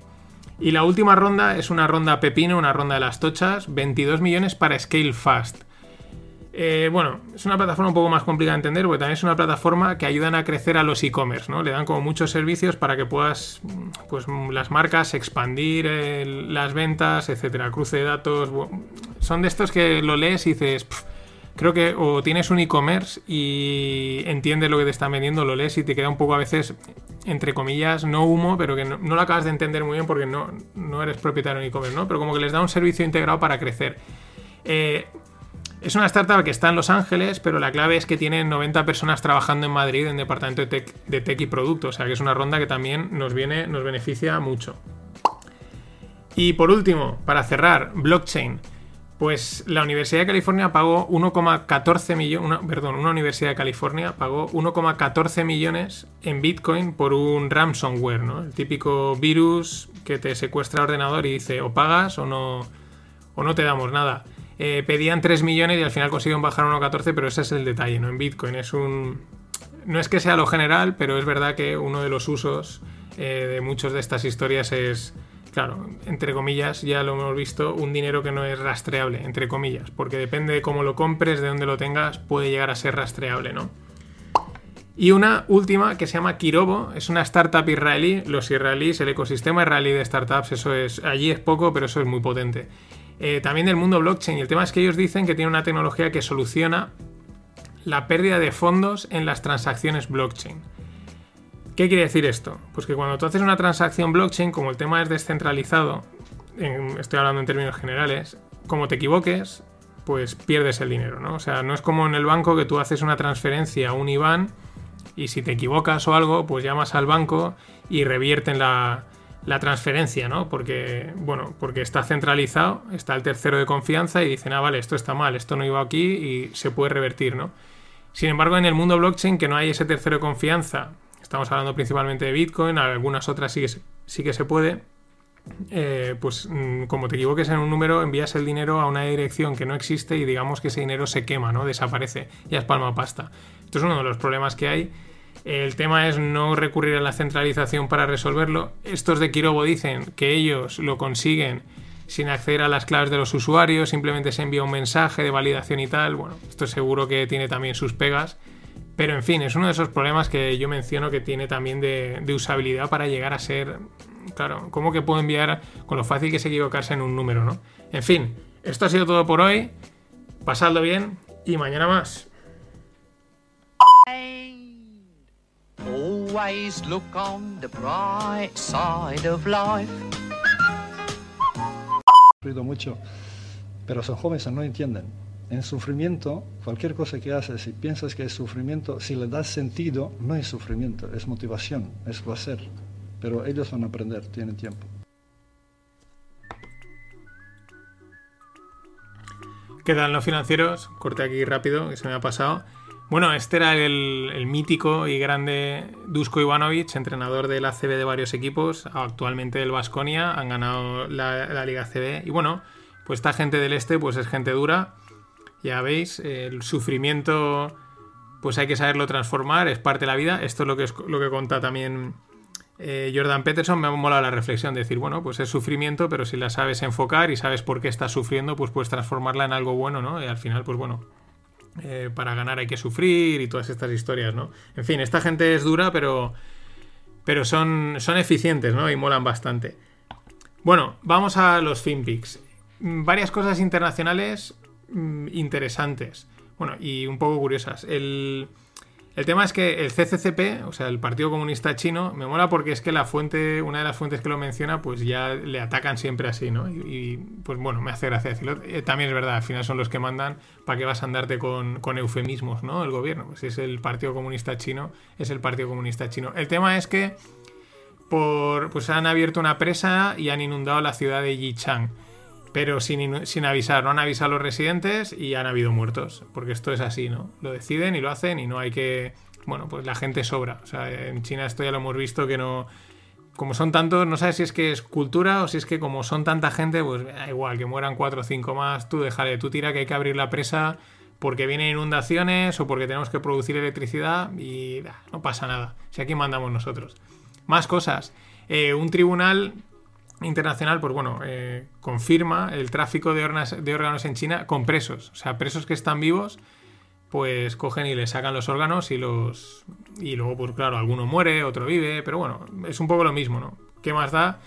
A: Y la última ronda es una ronda pepino, una ronda de las tochas, 22 millones para Scale Fast. Eh, bueno, es una plataforma un poco más complicada de entender porque también es una plataforma que ayudan a crecer a los e-commerce, ¿no? Le dan como muchos servicios para que puedas, pues las marcas, expandir las ventas, etcétera, cruce de datos. Son de estos que lo lees y dices, creo que o tienes un e-commerce y entiendes lo que te están vendiendo, lo lees y te queda un poco a veces, entre comillas, no humo, pero que no, lo acabas de entender muy bien porque no, no eres propietario de e-commerce, ¿no? Pero como que les da un servicio integrado para crecer. Eh, es una startup que está en Los Ángeles, pero la clave es que tienen 90 personas trabajando en Madrid en departamento de tech, de tech y producto. O sea que es una ronda que también nos viene, nos beneficia mucho. Y por último, para cerrar, blockchain. Pues la Universidad de California pagó 1,14 millones, perdón, una Universidad de California pagó 1,14 millones en Bitcoin por un ransomware, ¿no? El típico virus que te secuestra el ordenador y dice o pagas o no, o no te damos nada. Eh, pedían 3 millones y al final consiguieron bajar 1,14, pero ese es el detalle, ¿no? En Bitcoin es un... No es que sea lo general, pero es verdad que uno de los usos eh, de muchas de estas historias es claro, entre comillas, ya lo hemos visto, un dinero que no es rastreable, entre comillas, porque depende de cómo lo compres, de dónde lo tengas, puede llegar a ser rastreable, ¿no? Y una última que se llama Kirobo, es una startup israelí. Los israelíes, el ecosistema israelí de startups, eso es, allí es poco, pero eso es muy potente. Eh, también del mundo blockchain. Y el tema es que ellos dicen que tiene una tecnología que soluciona la pérdida de fondos en las transacciones blockchain. ¿Qué quiere decir esto? Pues que cuando tú haces una transacción blockchain, como el tema es descentralizado, estoy hablando en términos generales, como te equivoques, pues pierdes el dinero, ¿no? O sea, no es como en el banco que tú haces una transferencia a un IBAN y si te equivocas o algo, pues llamas al banco y revierten la, la transferencia, ¿no? Porque, bueno, porque está centralizado, está el tercero de confianza y dicen, ah, vale, esto está mal, esto no iba aquí y se puede revertir, ¿no? Sin embargo, en el mundo blockchain, que no hay ese tercero de confianza estamos hablando principalmente de Bitcoin, algunas otras sí que se, puede, eh, pues mm, como te equivoques en un número, envías el dinero a una dirección que no existe y digamos que ese dinero se quema, ¿no? Desaparece, ya es palma pasta. Esto es uno de los problemas que hay. El tema es no recurrir a la centralización para resolverlo. Estos de Kirobo dicen que ellos lo consiguen sin acceder a las claves de los usuarios, simplemente se envía un mensaje de validación y tal. Bueno, esto seguro que tiene también sus pegas pero en fin, es uno de esos problemas que yo menciono que tiene también de, usabilidad para llegar a ser. Claro, ¿cómo que puedo enviar con lo fácil que es equivocarse en un número, no? En fin, esto ha sido todo por hoy. Pasadlo bien y mañana más. Always look on the bright side of life.
D: mucho, pero son jóvenes, no entienden. En sufrimiento, cualquier cosa que haces, si piensas que es sufrimiento, si le das sentido, no es sufrimiento, es motivación, es placer. Pero ellos van a aprender, tienen tiempo.
A: ¿Qué tal los financieros? Corte aquí rápido, que se me ha pasado. Bueno, este era el, mítico y grande Dusko Ivanovic, entrenador del ACB de varios equipos, actualmente del Vasconia, han ganado la, Liga ACB. Y bueno, pues esta gente del este pues es gente dura ya veis, el sufrimiento pues hay que saberlo transformar, es parte de la vida. Esto es lo que, es, lo que cuenta también eh, Jordan Peterson me ha molado la reflexión de decir, bueno, pues es sufrimiento, pero si la sabes enfocar y sabes por qué estás sufriendo, pues puedes transformarla en algo bueno, ¿no? Y al final, pues bueno, eh, para ganar hay que sufrir y todas estas historias, ¿no? En fin, esta gente es dura, pero, pero son, son eficientes, ¿no? Y molan bastante. Bueno, vamos a los FinPix. Varias cosas internacionales mm, interesantes. Bueno, y un poco curiosas. El... El tema es que el CCCP, o sea, el Partido Comunista Chino, me mola porque es que la fuente, una de las fuentes que lo menciona, pues ya le atacan siempre así, ¿no? Y, pues bueno, me hace gracia decirlo. Eh, también es verdad, al final son los que mandan, ¿para qué vas a andarte con, eufemismos, ¿no? El gobierno, pues si es el Partido Comunista Chino, es el Partido Comunista Chino. El tema es que por, pues han abierto una presa y han inundado la ciudad de Yichang pero sin, sin, avisar, no han avisado a los residentes y han habido muertos, porque esto es así, ¿no? Lo deciden y lo hacen y no hay que... Bueno, pues la gente sobra. O sea, en China esto ya lo hemos visto que no... Como son tantos, no sabes si es que es cultura o si es que como son tanta gente, pues da igual, que mueran cuatro o cinco más, tú déjale, tú tira que hay que abrir la presa porque vienen inundaciones o porque tenemos que producir electricidad y no pasa nada. Si aquí mandamos nosotros. Más cosas. Eh, un tribunal internacional, pues bueno, eh, confirma el tráfico de órganos, en China con presos. O sea, presos que están vivos, pues cogen y les sacan los órganos y los. Y luego, pues claro, alguno muere, otro vive, pero bueno, es un poco lo mismo, ¿no? ¿Qué más da?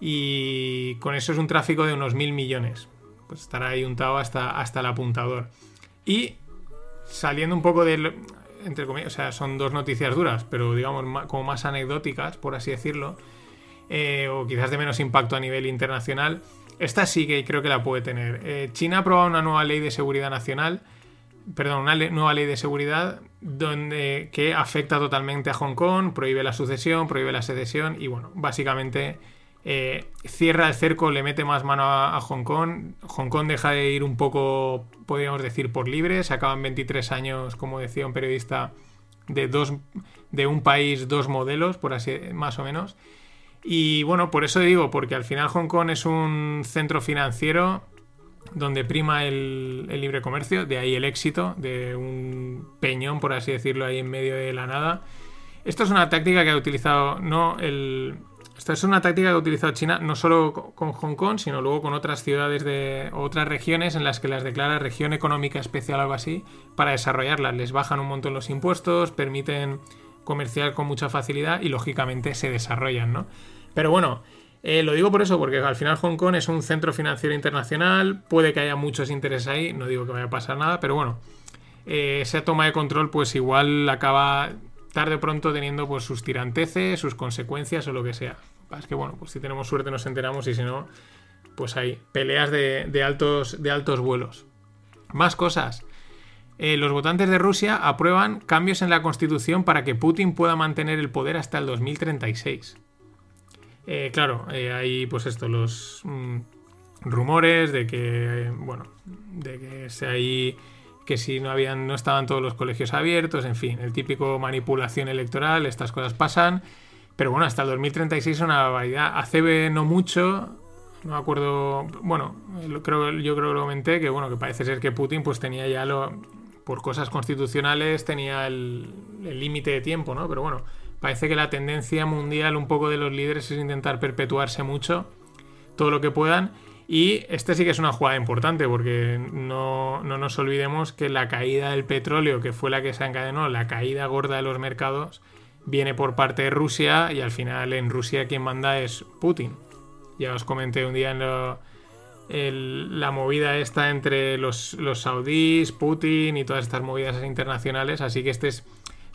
A: Y con eso es un tráfico de unos mil millones. Pues estará ahí untado hasta, hasta el apuntador. Y saliendo un poco del. Entre comillas, o sea, son dos noticias duras, pero digamos como más anecdóticas, por así decirlo eh, o quizás de menos impacto a nivel internacional, esta sí que creo que la puede tener. Eh, China ha aprobado una nueva ley de seguridad nacional, perdón, una nueva ley de seguridad donde, que afecta totalmente a Hong Kong, prohíbe la sucesión, prohíbe la secesión y bueno, básicamente eh, cierra el cerco, le mete más mano a, Hong Kong. Hong Kong deja de ir un poco, podríamos decir, por libre. Se acaban 23 años, como decía un periodista, de, dos, de un país, dos modelos, por así más o menos. Y bueno, por eso digo, porque al final Hong Kong es un centro financiero donde prima el, libre comercio, de ahí el éxito de un peñón, por así decirlo, ahí en medio de la nada. Esto es una táctica que ha utilizado, no el... Esta es una táctica que ha utilizado China no solo con Hong Kong, sino luego con otras ciudades de otras regiones en las que las declara región económica especial o algo así para desarrollarlas. Les bajan un montón los impuestos, permiten comerciar con mucha facilidad y lógicamente se desarrollan, ¿no? Pero bueno, eh, lo digo por eso, porque al final Hong Kong es un centro financiero internacional, puede que haya muchos intereses ahí, no digo que vaya a pasar nada, pero bueno, eh, esa toma de control pues igual acaba tarde o pronto teniendo pues sus tiranteces, sus consecuencias o lo que sea. Es que bueno, pues si tenemos suerte nos enteramos y si no, pues hay peleas de, altos, de altos vuelos. Más cosas. Eh, los votantes de Rusia aprueban cambios en la constitución para que Putin pueda mantener el poder hasta el 2036. Eh, claro, eh, hay pues esto, los mm, rumores de que, bueno, de que se que si no habían, no estaban todos los colegios abiertos, en fin, el típico manipulación electoral, estas cosas pasan. Pero bueno, hasta el 2036 es una barbaridad. Hace no mucho, no me acuerdo, bueno, creo, yo creo que lo comenté, que bueno, que parece ser que Putin pues tenía ya lo, por cosas constitucionales, tenía el límite de tiempo, ¿no? Pero bueno, Parece que la tendencia mundial un poco de los líderes es intentar perpetuarse mucho, todo lo que puedan. Y este sí que es una jugada importante porque no, nos olvidemos que la caída del petróleo, que fue la que se encadenó, la caída gorda de los mercados, viene por parte de Rusia y al final en Rusia quien manda es Putin. Ya os comenté un día en la movida esta entre los, saudíes, Putin y todas estas movidas internacionales, así que este es,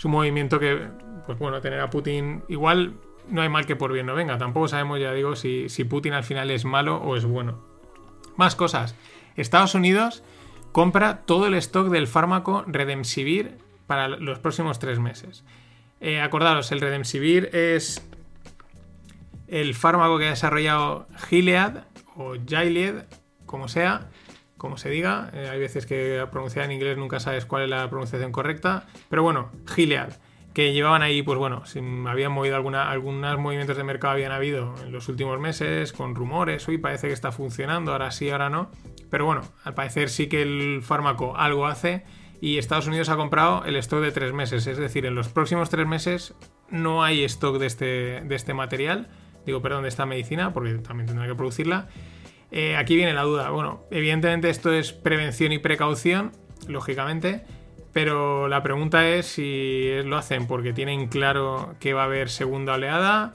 A: un movimiento que pues bueno, tener a Putin igual no hay mal que por bien no venga. Tampoco sabemos, ya digo, si, Putin al final es malo o es bueno. Más cosas. Estados Unidos compra todo el stock del fármaco Redemsivir para los próximos tres meses. Eh, acordaros, el Redemsivir es el fármaco que ha desarrollado Gilead o Gilead, como sea, como se diga. Eh, hay veces que pronunciar en inglés nunca sabes cuál es la pronunciación correcta. Pero bueno, Gilead que llevaban ahí, pues bueno, habían movido alguna, algunos movimientos de mercado habían habido en los últimos meses, con rumores, uy, parece que está funcionando, ahora sí, ahora no. Pero bueno, al parecer sí que el fármaco algo hace y Estados Unidos ha comprado el stock de tres meses. Es decir, en los próximos tres meses no hay stock de este, de este material, digo, perdón, de esta medicina, porque también tendrá que producirla. Eh, aquí viene la duda. Bueno, evidentemente esto es prevención y precaución, lógicamente, pero la pregunta es si lo hacen porque tienen claro que va a haber segunda oleada,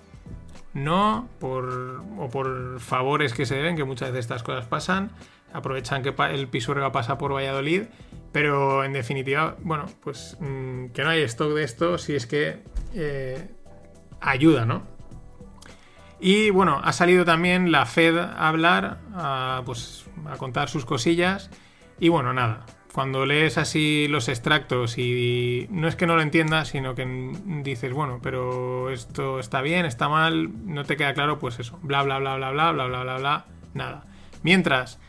A: no, por, o por favores que se deben, que muchas veces estas cosas pasan, aprovechan que el Pisuerga pasa por Valladolid, pero en definitiva, bueno, pues mm, que no hay stock de esto si es que eh, ayuda, ¿no? Y bueno, ha salido también la Fed a hablar, a, pues, a contar sus cosillas. Y bueno, nada, cuando lees así los extractos y no es que no lo entiendas, sino que dices, bueno, pero esto está bien, está mal, no te queda claro, pues eso, bla, bla, bla, bla, bla, bla, bla, bla, bla, nada. Mientras,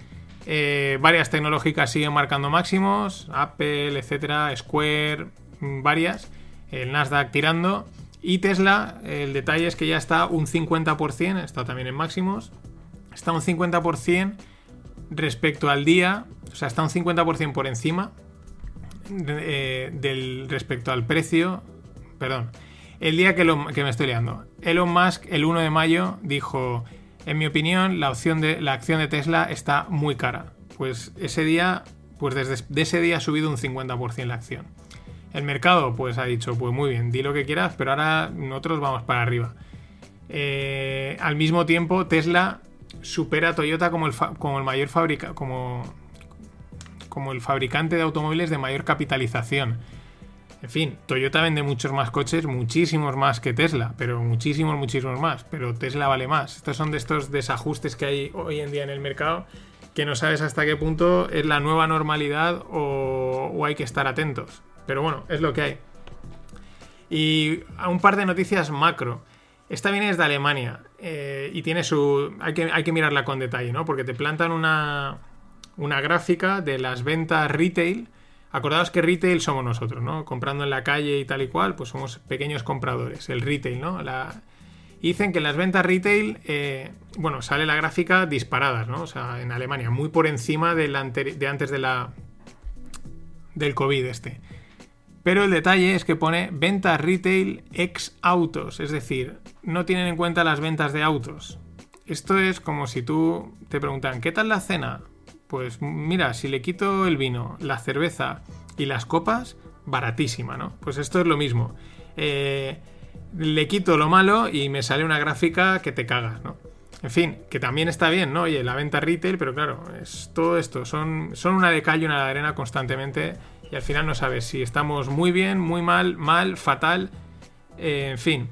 A: eh, varias tecnológicas siguen marcando máximos, Apple, etcétera, Square, varias, el Nasdaq tirando. Y Tesla, el detalle es que ya está un 50%, está también en máximos, está un 50% respecto al día, o sea, está un 50% por encima eh, del respecto al precio, perdón, el día que, me estoy liando. Elon Musk el 1 de mayo dijo, en mi opinión, la, opción de, la acción de Tesla está muy cara. Pues ese día, pues desde ese día ha subido un 50% la acción. El mercado, pues ha dicho, pues muy bien, di lo que quieras, pero ahora nosotros vamos para arriba. Eh, al mismo tiempo, Tesla supera a Toyota como el, mayor fabricante de automóviles de mayor capitalización. En fin, Toyota vende muchos más coches, muchísimos más que Tesla, pero muchísimos, muchísimos más. Pero Tesla vale más. Estos son de estos desajustes que hay hoy en día en el mercado que no sabes hasta qué punto es la nueva normalidad o hay que estar atentos. Pero bueno, es lo que hay. Y un par de noticias macro. Esta viene desde Alemania eh, y tiene su... Hay que, hay que mirarla con detalle, ¿no? Porque te plantan una, una gráfica de las ventas retail. Acordaos que retail somos nosotros, ¿no? Comprando en la calle y tal y cual, pues somos pequeños compradores, el retail, ¿no? La... Dicen que en las ventas retail, eh, bueno, sale la gráfica disparadas, ¿no? O sea, en Alemania, muy por encima de, de antes de la, del COVID este. Pero el detalle es que pone ventas retail ex autos, es decir, no tienen en cuenta las ventas de autos. Esto es como si tú te preguntan, ¿qué tal la cena? Pues mira, si le quito el vino, la cerveza y las copas, baratísima, ¿no? Pues esto es lo mismo. Eh, le quito lo malo y me sale una gráfica que te cagas, ¿no? En fin, que también está bien, ¿no? Oye, la venta retail, pero claro, es todo esto, son, son una de cal y una de arena constantemente y al final no sabes si estamos muy bien, muy mal, mal, fatal, eh, en fin.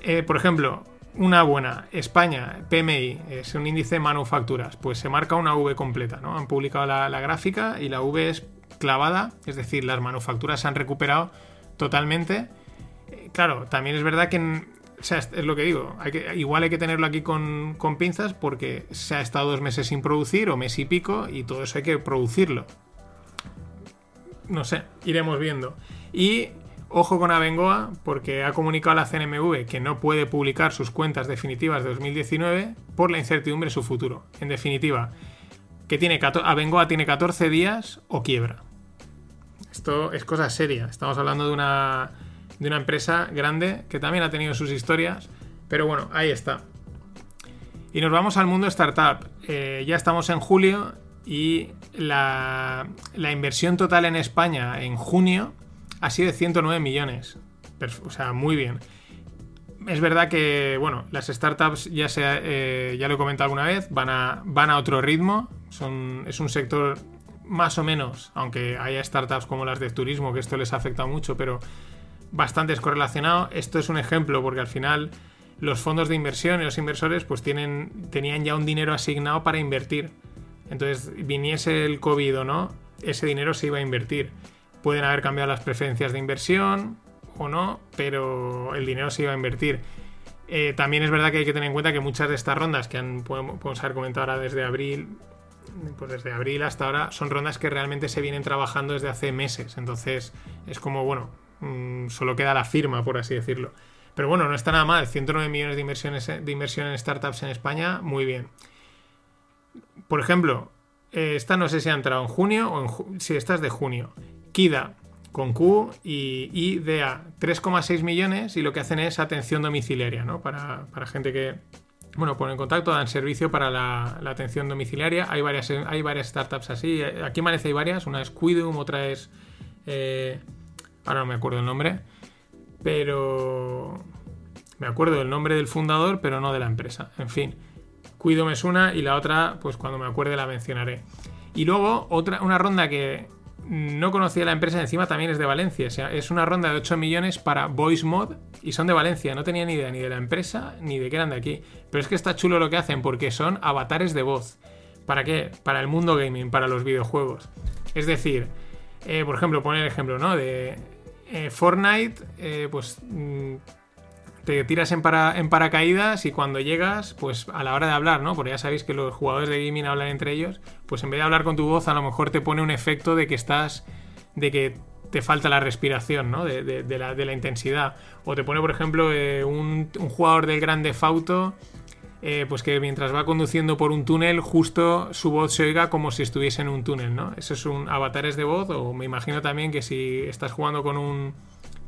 A: Eh, por ejemplo, una buena, España, PMI, es un índice de manufacturas, pues se marca una V completa, ¿no? Han publicado la, gráfica y la V es clavada, es decir, las manufacturas se han recuperado totalmente. Eh, claro, también es verdad que, es lo que digo, que, igual hay que tenerlo aquí con, con pinzas porque se ha estado dos meses sin producir o mes y pico y todo eso hay que producirlo no sé, iremos viendo. Y ojo con Abengoa, porque ha comunicado a la CNMV que no puede publicar sus cuentas definitivas de 2019 por la incertidumbre de su futuro. En definitiva, que tiene Abengoa tiene 14 días o quiebra. Esto es cosa seria. Estamos hablando de una, de una empresa grande que también ha tenido sus historias, pero bueno, ahí está. Y nos vamos al mundo startup. Eh, ya estamos en julio y la, inversión total en España en junio ha sido de 109 millones. O sea, muy bien. Es verdad que, bueno, las startups, ya, eh, ya lo he comentado alguna vez, van a, van a otro ritmo. Son, es un sector más o menos, aunque haya startups como las de turismo, que esto les afecta mucho, pero bastante descorrelacionado. Esto es un ejemplo porque al final los fondos de inversión y los inversores pues tienen, tenían ya un dinero asignado para invertir. Entonces, viniese el COVID o no, ese dinero se iba a invertir. Pueden haber cambiado las preferencias de inversión o no, pero el dinero se iba a invertir. Eh, también es verdad que hay que tener en cuenta que muchas de estas rondas que han, podemos haber comentado ahora desde abril, pues desde abril hasta ahora, son rondas que realmente se vienen trabajando desde hace meses. Entonces es como, bueno, mm, solo queda la firma, por así decirlo. Pero bueno, no está nada mal. 109 millones de, inversiones, de inversión en startups en España, muy bien por ejemplo, eh, esta no sé si ha entrado en junio o en si esta es de junio. Kida con Q y IDA 3,6 millones y lo que hacen es atención domiciliaria, ¿no? Para, para gente que, bueno, ponen contacto, dan servicio para la, atención domiciliaria. Hay varias, hay varias startups así. Aquí en Valencia hay varias. Una es Quidum, otra es... Eh, ahora no me acuerdo el nombre. Pero... Me acuerdo del nombre del fundador, pero no de la empresa. En fin. Quidum es una y la otra, pues cuando me acuerde la mencionaré. Y luego, otra, una ronda que no conocía la empresa, encima también es de Valencia. O sea, es una ronda de 8 millones para Voice Mod y son de Valencia. No tenía ni idea ni de la empresa ni de que eran de aquí. Pero es que está chulo lo que hacen porque son avatares de voz. ¿Para qué? Para el mundo gaming, para los videojuegos. Es decir, eh, por ejemplo, poner el ejemplo, ¿no? De eh, Fortnite, eh, pues mm, te tiras en, para, en, paracaídas y cuando llegas, pues a la hora de hablar, ¿no? Porque ya sabéis que los jugadores de gaming hablan entre ellos, pues en vez de hablar con tu voz, a lo mejor te pone un efecto de que estás, de que te falta la respiración, ¿no? De, de, de la, la, intensidad. O te pone, por ejemplo, eh, un, un, jugador del Grande Fauto, eh, pues que mientras va conduciendo por un túnel, justo su voz se oiga como si estuviese en un túnel, ¿no? Eso es un avatares de voz, o me imagino también que si estás jugando con un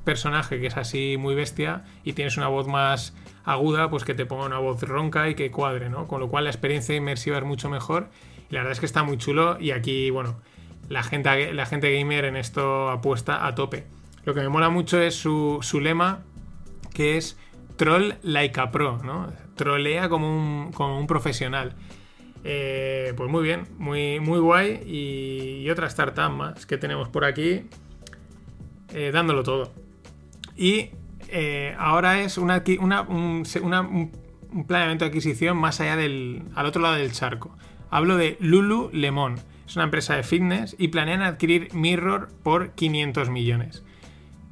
A: personaje que es así muy bestia y tienes una voz más aguda, pues que te ponga una voz ronca y que cuadre, ¿no? Con lo cual la experiencia inmersiva es mucho mejor. Y la verdad es que está muy chulo y aquí, bueno, la gente, la gente gamer en esto apuesta a tope. Lo que me mola mucho es su, su lema, que es Troll like a pro, ¿no? Trolea como un, como un profesional. Eh, pues muy bien, muy, muy guay. Y, y, otra startup más que tenemos por aquí, eh, dándolo todo. Y eh, ahora es un, una, un, planeamiento de adquisición más allá del. al otro lado del charco. Hablo de Lulu Lemon. Es una empresa de fitness y planean adquirir Mirror por 500 millones.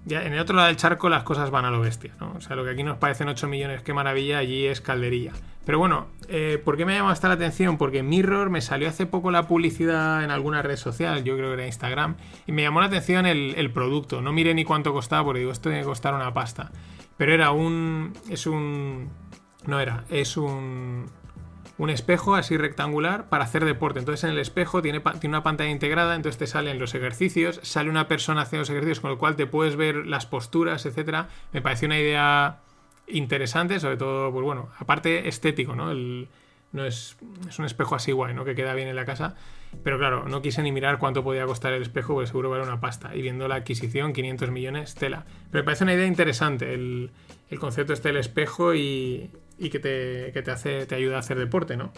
A: En el otro lado del charco las cosas van a lo bestia, ¿no? O sea, lo que aquí nos parecen 8 millones, qué maravilla, allí es calderilla. Pero bueno, eh, ¿por qué me ha llamado hasta la atención? Porque Mirror me salió hace poco la publicidad en alguna red social, yo creo que era Instagram, y me llamó la atención el, el producto. No miré ni cuánto costaba, porque digo, esto debe costar una pasta. Pero era un. Es un. No era, es un un espejo así rectangular para hacer deporte. Entonces en el espejo tiene, una pantalla integrada, entonces te salen los ejercicios, sale una persona haciendo los ejercicios con lo cual te puedes ver las posturas, etcétera. Me pareció una idea interesante, sobre todo, pues bueno, aparte estético, ¿no? El, no es, es, un espejo así guay, ¿no? Que queda bien en la casa. Pero claro, no quise ni mirar cuánto podía costar el espejo, porque seguro vale una pasta. Y viendo la adquisición, 500 millones, tela. Pero me parece una idea interesante el, el concepto este del espejo y, y que, te, que te, hace, te ayuda a hacer deporte, ¿no?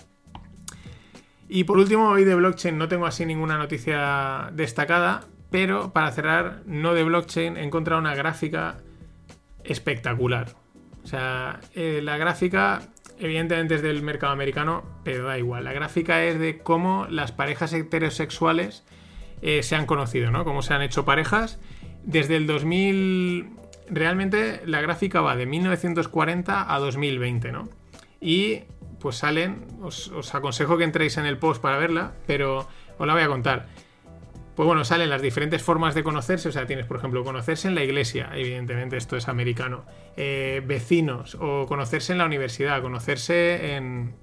A: Y por último, hoy de blockchain no tengo así ninguna noticia destacada, pero para cerrar, no de blockchain, he encontrado una gráfica espectacular. O sea, eh, la gráfica evidentemente es del mercado americano, pero da igual. La gráfica es de cómo las parejas heterosexuales eh, se han conocido, ¿no? Cómo se han hecho parejas. Desde el 2000, realmente la gráfica va de 1940 a 2020, ¿no? Y pues salen, os, aconsejo que entréis en el post para verla, pero os la voy a contar. Pues bueno, salen las diferentes formas de conocerse, o sea, tienes, por ejemplo, conocerse en la iglesia, evidentemente esto es americano, eh, vecinos, o conocerse en la universidad, conocerse en,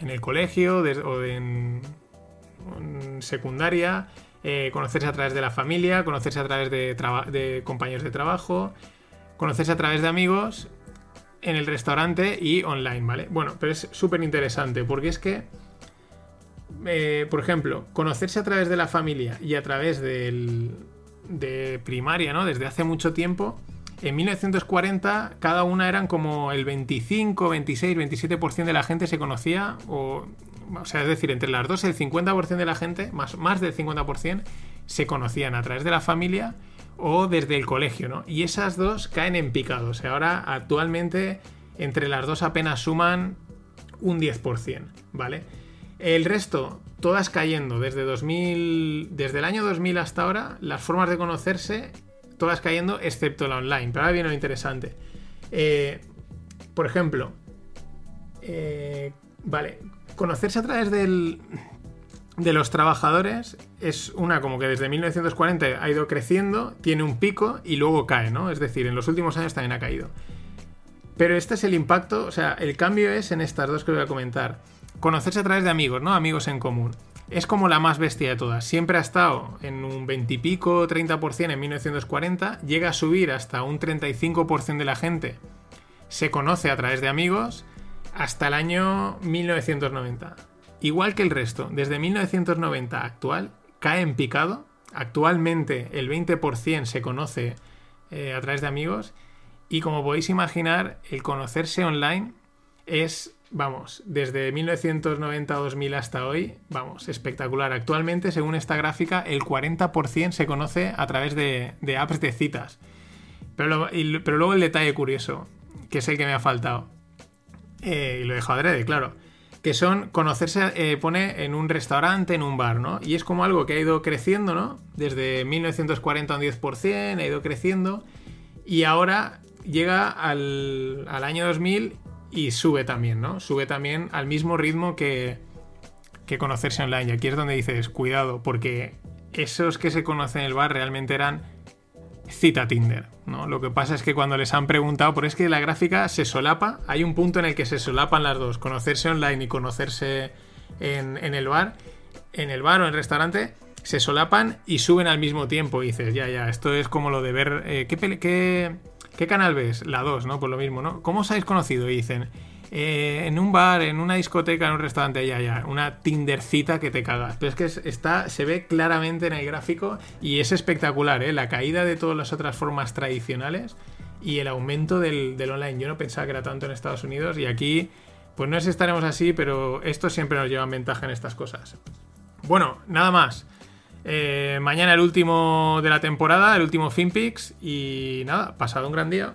A: el colegio o en, secundaria, eh, conocerse a través de la familia, conocerse a través de compañeros de trabajo, conocerse a través de amigos en el restaurante y online, ¿vale? Bueno, pero es súper interesante porque es que, eh, por ejemplo, conocerse a través de la familia y a través del, de primaria, ¿no? Desde hace mucho tiempo, en 1940 cada una eran como el 25, 26, 27% de la gente se conocía, o, o sea, es decir, entre las dos el 50% de la gente, más, más del 50%, se conocían a través de la familia o desde el colegio, ¿no? Y esas dos caen en picado. Ahora actualmente entre las dos apenas suman un 10%, ¿vale? El resto, todas cayendo desde 2000, desde el año 2000 hasta ahora, las formas de conocerse, todas cayendo excepto la online. Pero ahora viene lo interesante. Eh, por ejemplo, eh, vale, conocerse a través del, de los trabajadores es una como que desde 1940 ha ido creciendo, tiene un pico y luego cae, ¿no? Es decir, en los últimos años también ha caído. Pero este es el impacto, o sea, el cambio es en estas dos que voy a comentar. Conocerse a través de amigos, ¿no? Amigos en común. es como la más bestia de todas. Siempre ha estado en un 20 y pico, 30% en 1940, llega a subir hasta un 35% de la gente se conoce a través de amigos hasta el año 1990. Igual que el resto, desde 1990 actual, cae en picado. Actualmente el 20% se conoce eh, a través de amigos. Y como podéis imaginar, el conocerse online es vamos, desde 1990 2000 hasta hoy, vamos, espectacular. Actualmente, según esta gráfica, el 40% se conoce a través de, apps de citas. Pero, pero, luego el detalle curioso, que es el que me ha faltado, eh, y lo he dejado adrede, claro, que son conocerse, eh, pone en un restaurante, en un bar, ¿no? Y es como algo que ha ido creciendo, ¿no? Desde 1940 un 10%, ha ido creciendo, y ahora llega al, al año 2000 y sube también, ¿no? Sube también al mismo ritmo que, que conocerse online. Y aquí es donde dices, cuidado, porque esos que se conocen en el bar realmente eran cita Tinder, ¿no? Lo que pasa es que cuando les han preguntado, por es que la gráfica se solapa, hay un punto en el que se solapan las dos, conocerse online y conocerse en, el bar, en el bar o en el restaurante, se solapan y suben al mismo tiempo. Y dices, ya, ya, esto es como lo de ver, eh, ¿qué, qué, ¿Qué canal ves? La 2, ¿no? Por lo mismo, ¿no? ¿Cómo os habéis conocido? Y dicen, eh, en un bar, en una discoteca, en un restaurante, ya, ya, una Tindercita que te cagas. Pero es que está, se ve claramente en el gráfico y es espectacular, ¿eh? La caída de todas las otras formas tradicionales y el aumento del, online. Yo no pensaba que era tanto en Estados Unidos y aquí, pues no si estaremos así, pero esto siempre nos lleva ventaja en estas cosas. Bueno, nada más. Eh, mañana el último de la temporada, el último FinPix. Y nada, pasado un gran día.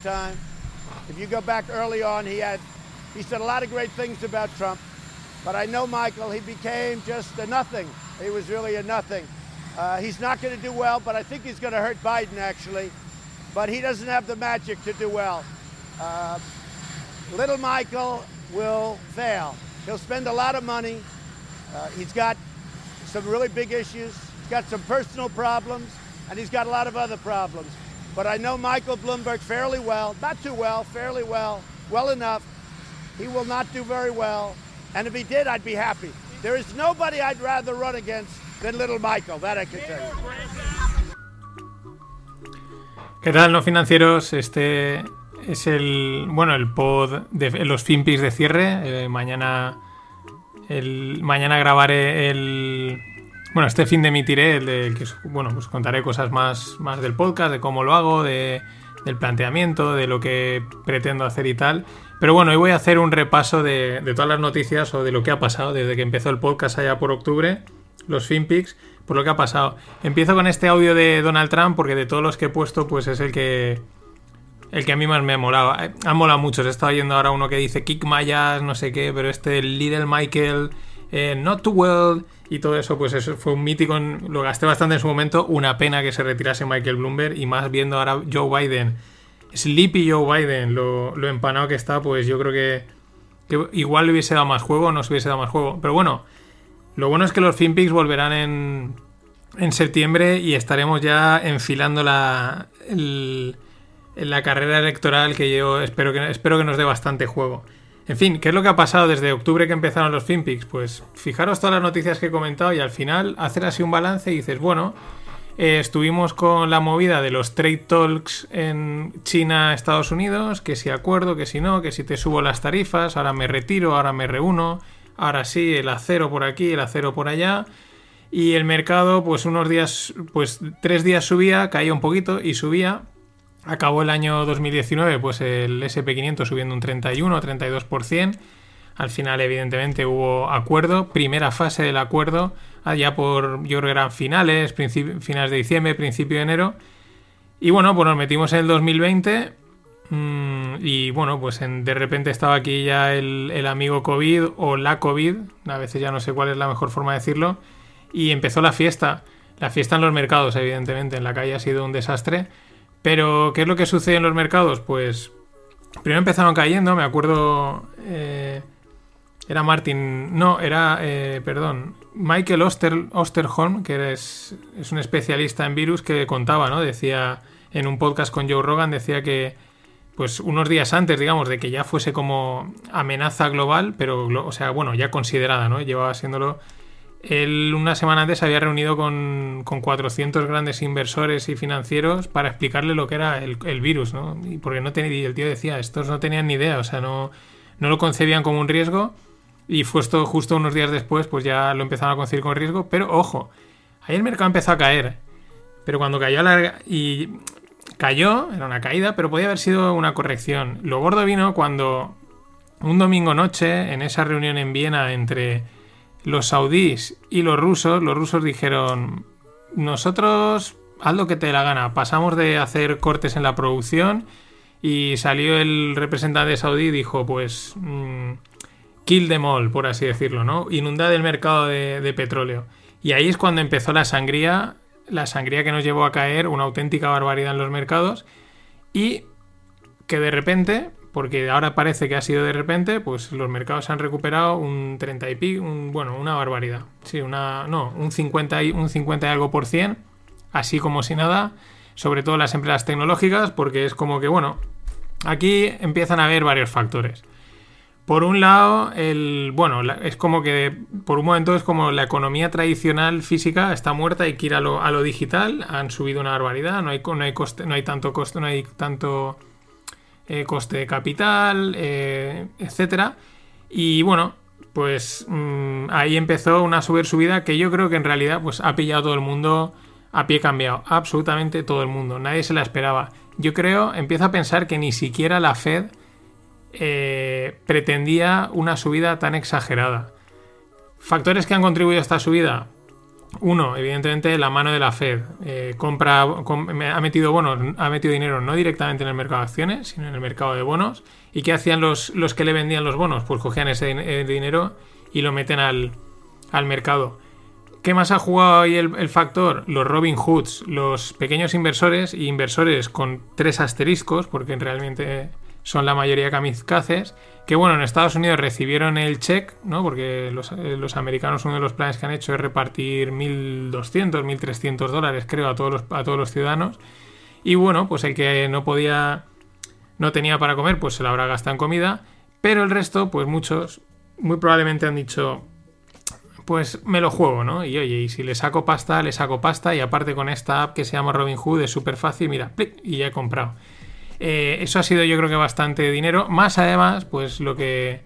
B: Time. If you go back early on, he had he said a lot of great things about Trump, but I know Michael. He became just a nothing. He was really a nothing. Uh, he's not going to do well, but I think he's going to hurt Biden actually. But he doesn't have the magic to do well. Uh, little Michael will fail. He'll spend a lot of money. Uh, he's got some really big issues. He's got some personal problems, and he's got a lot of other problems. But I know Michael Bloomberg fairly well, not too well, fairly well, well enough. He will not do very well, and if he did, I'd be happy. There is nobody I'd rather run against than little Michael, that I can tell you.
A: ¿Qué tal, no financieros? Este es el, bueno, el pod de los de cierre. Eh, mañana El, mañana grabaré el. Bueno, este fin de emitiré el de que bueno, pues contaré cosas más, más del podcast, de cómo lo hago, de, del planteamiento, de lo que pretendo hacer y tal. Pero bueno, hoy voy a hacer un repaso de, de todas las noticias o de lo que ha pasado desde que empezó el podcast allá por octubre, los FinPix, por lo que ha pasado. Empiezo con este audio de Donald Trump porque de todos los que he puesto, pues es el que el que a mí más me molaba. Eh, han molado muchos. He estado viendo ahora uno que dice Kick Mayas, no sé qué, pero este Little Michael, eh, Not Too Well y todo eso, pues eso fue un mítico. Lo gasté bastante en su momento. Una pena que se retirase Michael Bloomberg y más viendo ahora Joe Biden. Sleepy Joe Biden, lo, empanado que está, pues yo creo que, que, igual le hubiese dado más juego no se hubiese dado más juego. Pero bueno, lo bueno es que los FinPix volverán en, en septiembre y estaremos ya enfilando la, el, la carrera electoral que yo espero que, espero que nos dé bastante juego. En fin, ¿qué es lo que ha pasado desde octubre que empezaron los FinPix? Pues fijaros todas las noticias que he comentado y al final hacer así un balance y dices, bueno, eh, estuvimos con la movida de los trade talks en China, Estados Unidos, que si acuerdo, que si no, que si te subo las tarifas, ahora me retiro, ahora me reúno, ahora sí, el acero por aquí, el acero por allá. Y el mercado, pues unos días, pues tres días subía, caía un poquito y subía, Acabó el año 2019, pues el SP500 subiendo un 31-32%. Al final, evidentemente, hubo acuerdo. Primera fase del acuerdo, allá por, yo creo que eran finales, finales de diciembre, principio de enero. Y bueno, pues nos metimos en el 2020. Mm, y bueno, pues de repente estaba aquí ya el, el amigo COVID o la COVID. A veces ya no sé cuál es la mejor forma de decirlo. Y empezó la fiesta. La fiesta en los mercados, evidentemente. En la calle ha sido un desastre. Pero, ¿qué es lo que sucede en los mercados? Pues primero empezaron cayendo, me acuerdo... Eh, era Martin... No, era... Eh, perdón. Michael Oster, Osterholm, que es, es un especialista en virus, que contaba, ¿no? Decía en un podcast con Joe Rogan, decía que pues unos días antes, digamos, de que ya fuese como amenaza global, pero, o sea, bueno, ya considerada, ¿no? Llevaba siéndolo él una semana antes se había reunido con, con 400 grandes inversores y financieros para explicarle lo que era el, el virus, ¿no? Y porque no tenía, el tío decía, estos no tenían ni idea, o sea, no, no lo concebían como un riesgo y fue esto justo unos días después, pues ya lo empezaron a concebir como riesgo, pero ojo, ahí el mercado empezó a caer, pero cuando cayó la, y cayó, era una caída, pero podía haber sido una corrección. Lo gordo vino cuando un domingo noche, en esa reunión en Viena entre los saudíes y los rusos, los rusos dijeron, nosotros haz lo que te dé la gana, pasamos de hacer cortes en la producción y salió el representante saudí y dijo, pues, mm, kill them all, por así decirlo, ¿no? Inundad el mercado de, de petróleo. Y ahí es cuando empezó la sangría, la sangría que nos llevó a caer una auténtica barbaridad en los mercados y que de repente porque ahora parece que ha sido de repente, pues los mercados han recuperado un 30 y pico, un, bueno, una barbaridad. Sí, una, no, un 50 y, un 50 y algo por cien, así como si nada, sobre todo las empresas tecnológicas, porque es como que, bueno, aquí empiezan a haber varios factores. Por un lado, el, bueno, es como que por un momento es como la economía tradicional física está muerta y quiere a lo, a lo digital, han subido una barbaridad, no hay, no hay no hay tanto coste, no hay tanto eh, coste de capital, eh, etcétera. Y bueno, pues mm, ahí empezó una subir subida que yo creo que en realidad pues ha pillado todo el mundo a pie cambiado, absolutamente todo el mundo, nadie se la esperaba. Yo creo, empiezo a pensar que ni siquiera la Fed eh, pretendía una subida tan exagerada. Factores que han contribuido a esta subida, uno, evidentemente, la mano de la Fed. Eh, compra, ha metido ha metido dinero no directamente en el mercado de acciones, sino en el mercado de bonos. ¿Y qué hacían los, los que le vendían los bonos? Pues cogían ese eh, dinero y lo meten al, mercado. ¿Qué más ha jugado ahí el, el, factor? Los Robin Hoods, los pequeños inversores y inversores con tres asteriscos, porque realmente son la mayoría kamikazes, que bueno, en Estados Unidos recibieron el check, ¿no? Porque los, eh, los, americanos uno de los planes que han hecho es repartir 1.200, 1.300 dólares, creo, a todos, los, a todos los ciudadanos. Y bueno, pues el que no podía, no tenía para comer, pues se lo habrá gastado en comida. Pero el resto, pues muchos, muy probablemente han dicho, pues me lo juego, ¿no? Y oye, y si le saco pasta, le saco pasta. Y aparte con esta app que se llama Robinhood es súper fácil, mira, y ya he comprado. Eh, eso ha sido yo creo que bastante dinero. Más además, pues lo que,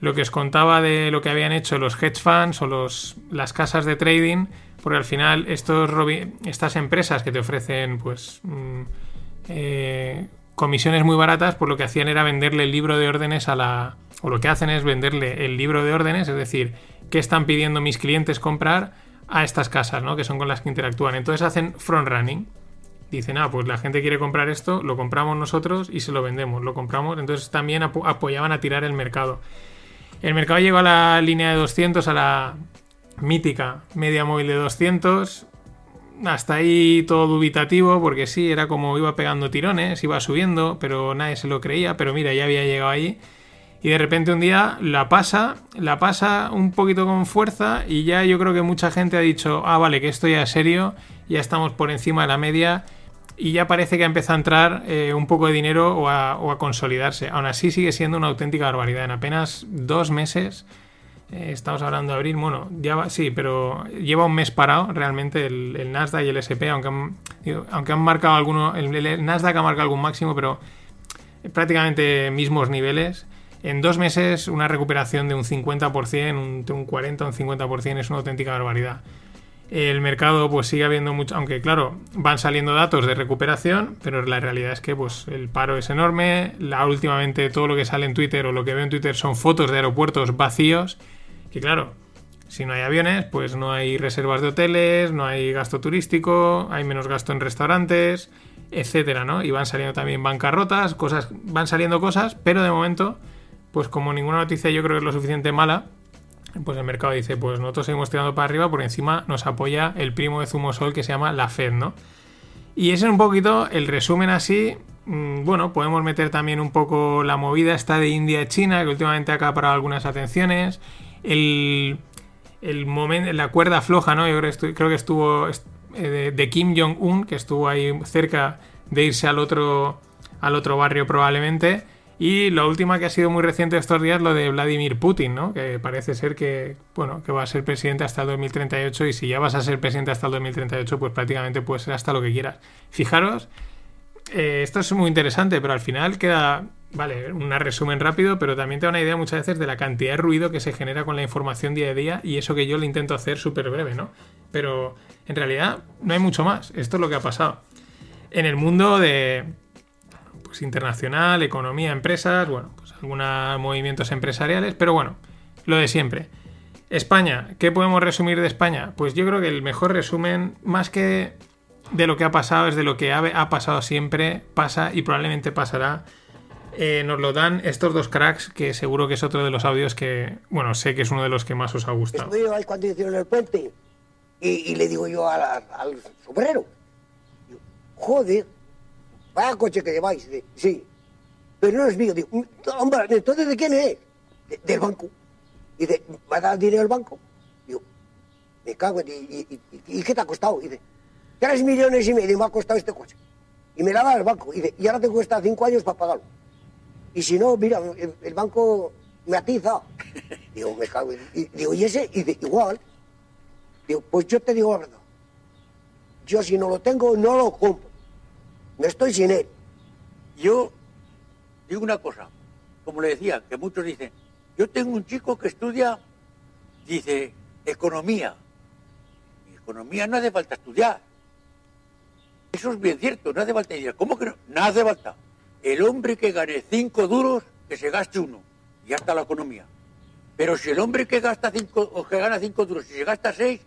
A: lo que os contaba de lo que habían hecho los hedge funds o los, las casas de trading, porque al final estos, estas empresas que te ofrecen pues mm, eh, comisiones muy baratas, pues lo que hacían era venderle el libro de órdenes a la... o lo que hacen es venderle el libro de órdenes, es decir, qué están pidiendo mis clientes comprar a estas casas, ¿no? Que son con las que interactúan. Entonces hacen front running dicen, ah, pues la gente quiere comprar esto, lo compramos nosotros y se lo vendemos, lo compramos. Entonces también apoyaban a tirar el mercado. El mercado llegó a la línea de 200, a la mítica media móvil de 200. Hasta ahí todo dubitativo, porque sí, era como iba pegando tirones, iba subiendo, pero nadie se lo creía. Pero mira, ya había llegado ahí. Y de repente un día la pasa, la pasa un poquito con fuerza y ya yo creo que mucha gente ha dicho, ah, vale, que esto ya es serio, ya estamos por encima de la media y ya parece que ha empezado a entrar eh, un poco de dinero o a, consolidarse. Aún así sigue siendo una auténtica barbaridad. En apenas dos meses, eh, estamos hablando de abril, bueno, ya sí, pero lleva un mes parado realmente el, Nasdaq y el SP, aunque han, aunque han marcado alguno, el, Nasdaq ha marcado algún máximo, pero prácticamente mismos niveles. En dos meses una recuperación de un 50%, un, un 40 o un 50% es una auténtica barbaridad el mercado pues sigue habiendo mucho, aunque claro, van saliendo datos de recuperación, pero la realidad es que pues el paro es enorme, la últimamente todo lo que sale en Twitter o lo que veo en Twitter son fotos de aeropuertos vacíos, que claro, si no hay aviones, pues no hay reservas de hoteles, no hay gasto turístico, hay menos gasto en restaurantes, etcétera, ¿no? Y van saliendo también bancarrotas, cosas, van saliendo cosas, pero de momento, pues como ninguna noticia yo creo que es lo suficiente mala, pues el mercado dice, pues nosotros seguimos tirando para arriba, por encima nos apoya el primo de Zumosol que se llama la Fed, ¿no? Y ese es un poquito el resumen así. Mm, bueno, podemos meter también un poco la movida esta de India-China, que últimamente ha acaparado algunas atenciones. El, el momento, la cuerda floja, ¿no? Yo creo, que estuvo eh, de, Kim Jong-un, que estuvo ahí cerca de irse al otro, al otro barrio probablemente Y la última que ha sido muy reciente estos días, lo de Vladimir Putin, ¿no? Que parece ser que, bueno, que va a ser presidente hasta el 2038 y si ya vas a ser presidente hasta el 2038, pues prácticamente puede ser hasta lo que quieras. Fijaros, eh, esto es muy interesante, pero al final queda, vale, un resumen rápido, pero también te da una idea muchas veces de la cantidad de ruido que se genera con la información día a día y eso que yo le intento hacer súper breve, ¿no? Pero en realidad no hay mucho más. Esto es lo que ha pasado. En el mundo de pues, internacional, economía, empresas, bueno, pues algunos movimientos empresariales, pero bueno, lo de siempre. España, ¿qué podemos resumir de España? Pues yo creo que el mejor resumen, más que de lo que ha pasado, es de lo que ha, pasado siempre, pasa y probablemente pasará. Eh, nos lo dan estos dos cracks, que seguro que es otro de los audios que, bueno, sé que es uno de los que más os ha gustado.
E: Estoy ahí cuando hicieron puente y, le digo yo al, al sombrero, joder, vaya coche que lleváis. Sí, pero no es mío. Digo, hombre, entonces ¿de quién es? del banco. Y dice, ¿va a dar dinero al banco? Digo, me cago en... ¿Y, y, qué te ha costado? Y dice, tres millones y medio me ha costado este coche. Y me la da el banco. Y, dice, y ahora te cuesta cinco años para pagarlo. Y si no, mira, el, banco me atiza. [laughs] Digo, me cago. Y, digo, ¿y ese? Y dice, igual. Digo, pues yo te digo la verdad. Yo si no lo tengo, no lo compro. No estoy sin él.
F: Yo digo una cosa, como le decía, que muchos dicen, yo tengo un chico que estudia, dice, economía. Y economía no hace falta estudiar. Eso es bien cierto, no hace falta estudiar. ¿Cómo que no? No hace falta. El hombre que gane cinco duros, que se gaste uno. Y ya está la economía. Pero si el hombre que gasta cinco, o que gana cinco duros, si se gasta seis,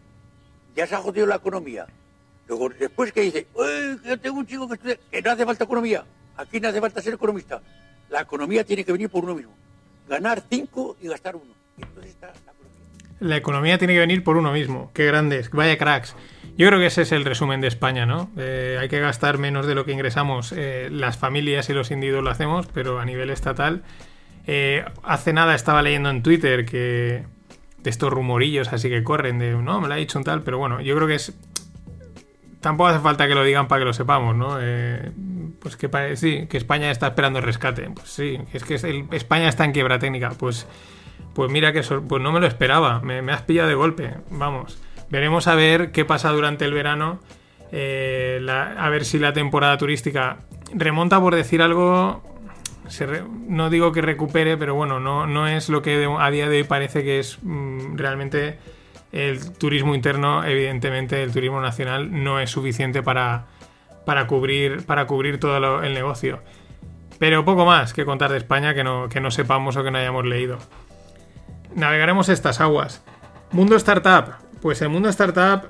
F: ya se ha jodido la economía. Después que dice, yo tengo un chico que estudia, que no hace falta economía. Aquí no hace falta ser economista. La economía tiene que venir por uno mismo. Ganar cinco y gastar uno. entonces está la economía.
A: La economía tiene que venir por uno mismo. Qué grandes, vaya cracks. Yo creo que ese es el resumen de España, ¿no? Eh, hay que gastar menos de lo que ingresamos. Eh, las familias y los individuos lo hacemos, pero a nivel estatal. Eh, hace nada estaba leyendo en Twitter que de estos rumorillos así que corren de no, me lo ha dicho un tal, pero bueno, yo creo que es tampoco hace falta que lo digan para que lo sepamos, ¿no? Eh, pues que sí, que España está esperando el rescate. Pues sí, es que España está en quiebra técnica. Pues, pues mira que pues no me lo esperaba. Me, has pillado de golpe. Vamos. Veremos a ver qué pasa durante el verano. Eh, a ver si la temporada turística remonta por decir algo. no digo que recupere, pero bueno, no, no es lo que a día de hoy parece que es mm, realmente el turismo interno, evidentemente, el turismo nacional no es suficiente para, para cubrir, para cubrir todo el negocio. Pero poco más que contar de España que no, que no sepamos o que no hayamos leído. Navegaremos estas aguas. Mundo Startup. Pues el mundo Startup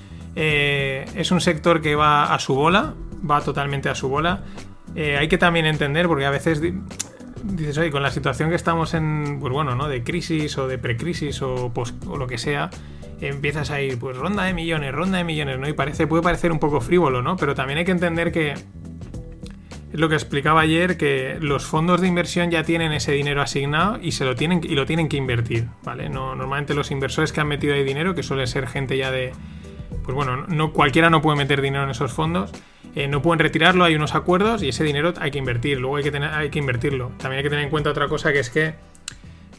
A: eh, es un sector que va a su bola, va totalmente a su bola. Eh, hay que también entender, porque a veces dices, oye, con la situación que estamos en, pues bueno, ¿no? De crisis o de precrisis o, o lo que sea, empiezas a ir, pues ronda de millones, ronda de millones, ¿no? Y parece, puede parecer un poco frívolo, ¿no? Pero también hay que entender que es lo que explicaba ayer, que los fondos de inversión ya tienen ese dinero asignado y se lo tienen, y lo tienen que invertir, ¿vale? No, normalmente los inversores que han metido ahí dinero, que suele ser gente ya de pues bueno, no, cualquiera no puede meter dinero en esos fondos. Eh, no pueden retirarlo, hay unos acuerdos y ese dinero hay que invertir, luego hay que, tener, hay que invertirlo. También hay que tener en cuenta otra cosa que es que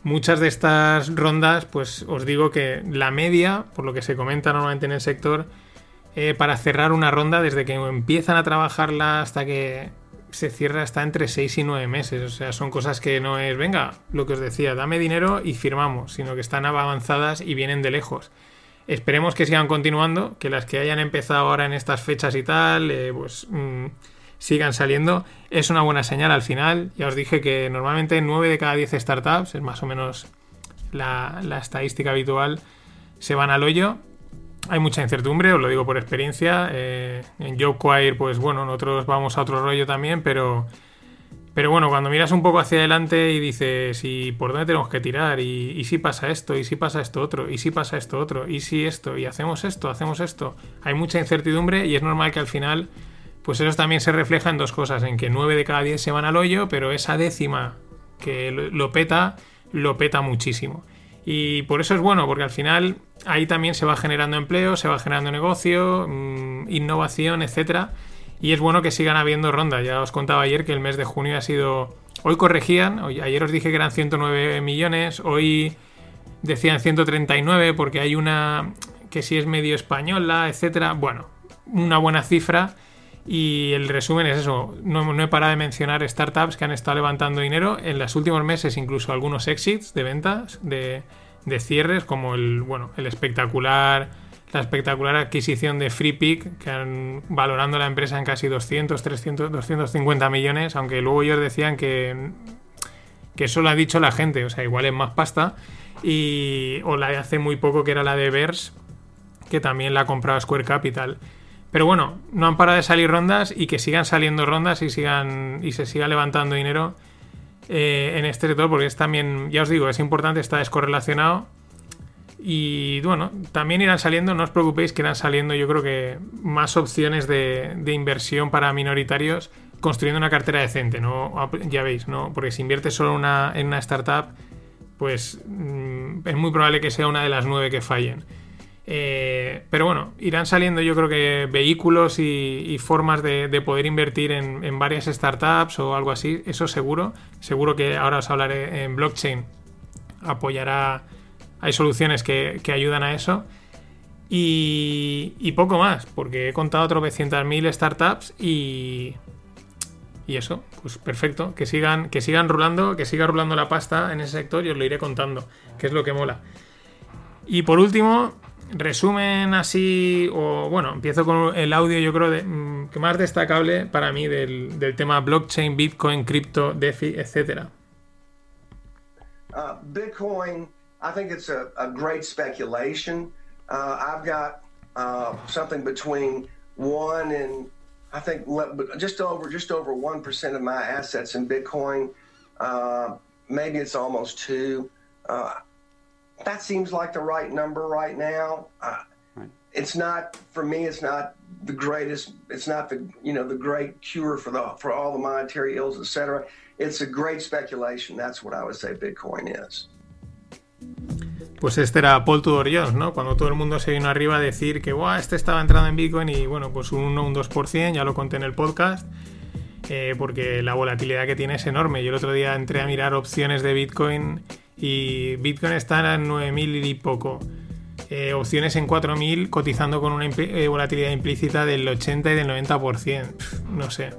A: muchas de estas rondas, pues os digo que la media, por lo que se comenta normalmente en el sector, eh, para cerrar una ronda, desde que empiezan a trabajarla hasta que se cierra, está entre 6 y 9 meses. O sea, son cosas que no es, venga, lo que os decía, dame dinero y firmamos, sino que están avanzadas y vienen de lejos. Esperemos que sigan continuando, que las que hayan empezado ahora en estas fechas y tal, eh, pues mm, sigan saliendo. Es una buena señal al final. Ya os dije que normalmente 9 de cada 10 startups, es más o menos la, estadística habitual, se van al hoyo. Hay mucha incertidumbre, os lo digo por experiencia. Eh, en JobQuire, pues bueno, nosotros vamos a otro rollo también, pero Pero bueno, cuando miras un poco hacia adelante y dices, ¿y por dónde tenemos que tirar? ¿Y, si pasa esto? ¿Y si pasa esto otro? ¿Y si pasa esto otro? ¿Y si esto? ¿Y hacemos esto? ¿Hacemos esto? Hay mucha incertidumbre y es normal que al final, pues eso también se refleja en dos cosas, en que 9 de cada 10 se van al hoyo, pero esa décima que lo, peta, lo peta muchísimo. Y por eso es bueno, porque al final ahí también se va generando empleo, se va generando negocio, mmm, innovación, etcétera. Y es bueno que sigan habiendo rondas. Ya os contaba ayer que el mes de junio ha sido. Hoy corregían, ayer os dije que eran 109 millones, hoy decían 139 porque hay una que si es medio española, etcétera. Bueno, una buena cifra. Y el resumen es eso. No, no, he parado de mencionar startups que han estado levantando dinero en los últimos meses, incluso algunos exits de ventas, de, de cierres, como el, bueno, el espectacular la espectacular adquisición de FreePick, que han valorando la empresa en casi 200, 300, 250 millones, aunque luego ellos decían que, que eso lo ha dicho la gente, o sea, igual es más pasta. Y, o la de hace muy poco, que era la de Verse, que también la ha comprado Square Capital. Pero bueno, no han parado de salir rondas y que sigan saliendo rondas y, sigan, y se siga levantando dinero eh, en este sector, porque es también, ya os digo, es importante, está descorrelacionado y bueno, también irán saliendo, no os preocupéis que irán saliendo yo creo que más opciones de, inversión para minoritarios construyendo una cartera decente, ¿no? Ya veis, ¿no? Porque si inviertes solo una, en una startup, pues mmm, es muy probable que sea una de las nueve que fallen. Eh, pero bueno, irán saliendo yo creo que vehículos y, formas de, de, poder invertir en, varias startups o algo así, eso seguro. Seguro que ahora os hablaré en blockchain, apoyará hay soluciones que, que ayudan a eso. Y, poco más, porque he contado tropecientas mil startups y, y eso, pues perfecto, que sigan, que sigan rulando, que siga rulando la pasta en ese sector y os lo iré contando, que es lo que mola. Y por último, resumen así, o bueno, empiezo con el audio, yo creo, mm, que más destacable para mí del, del tema blockchain, Bitcoin, cripto, DeFi, etc.
G: Uh, Bitcoin. I think it's a, a great speculation. Uh, I've got uh, something between one and I think just over just over one percent of my assets in Bitcoin. Uh, maybe it's almost two. Uh, that seems like the right number right now. Uh, right. It's not for me. It's not the greatest. It's not the you know the great cure for the for all the monetary ills, etc. It's a great speculation. That's what I would say Bitcoin is.
A: Pues este era Paul Tudor Jones, ¿no? Cuando todo el mundo se vino arriba a decir que Buah, este estaba entrando en Bitcoin y bueno, pues un 1 un 2%, ya lo conté en el podcast, eh, porque la volatilidad que tiene es enorme. Yo el otro día entré a mirar opciones de Bitcoin y Bitcoin está en 9.000 y poco. Eh, opciones en 4.000 cotizando con una eh, volatilidad implícita del 80 y del 90%. Pff, no sé,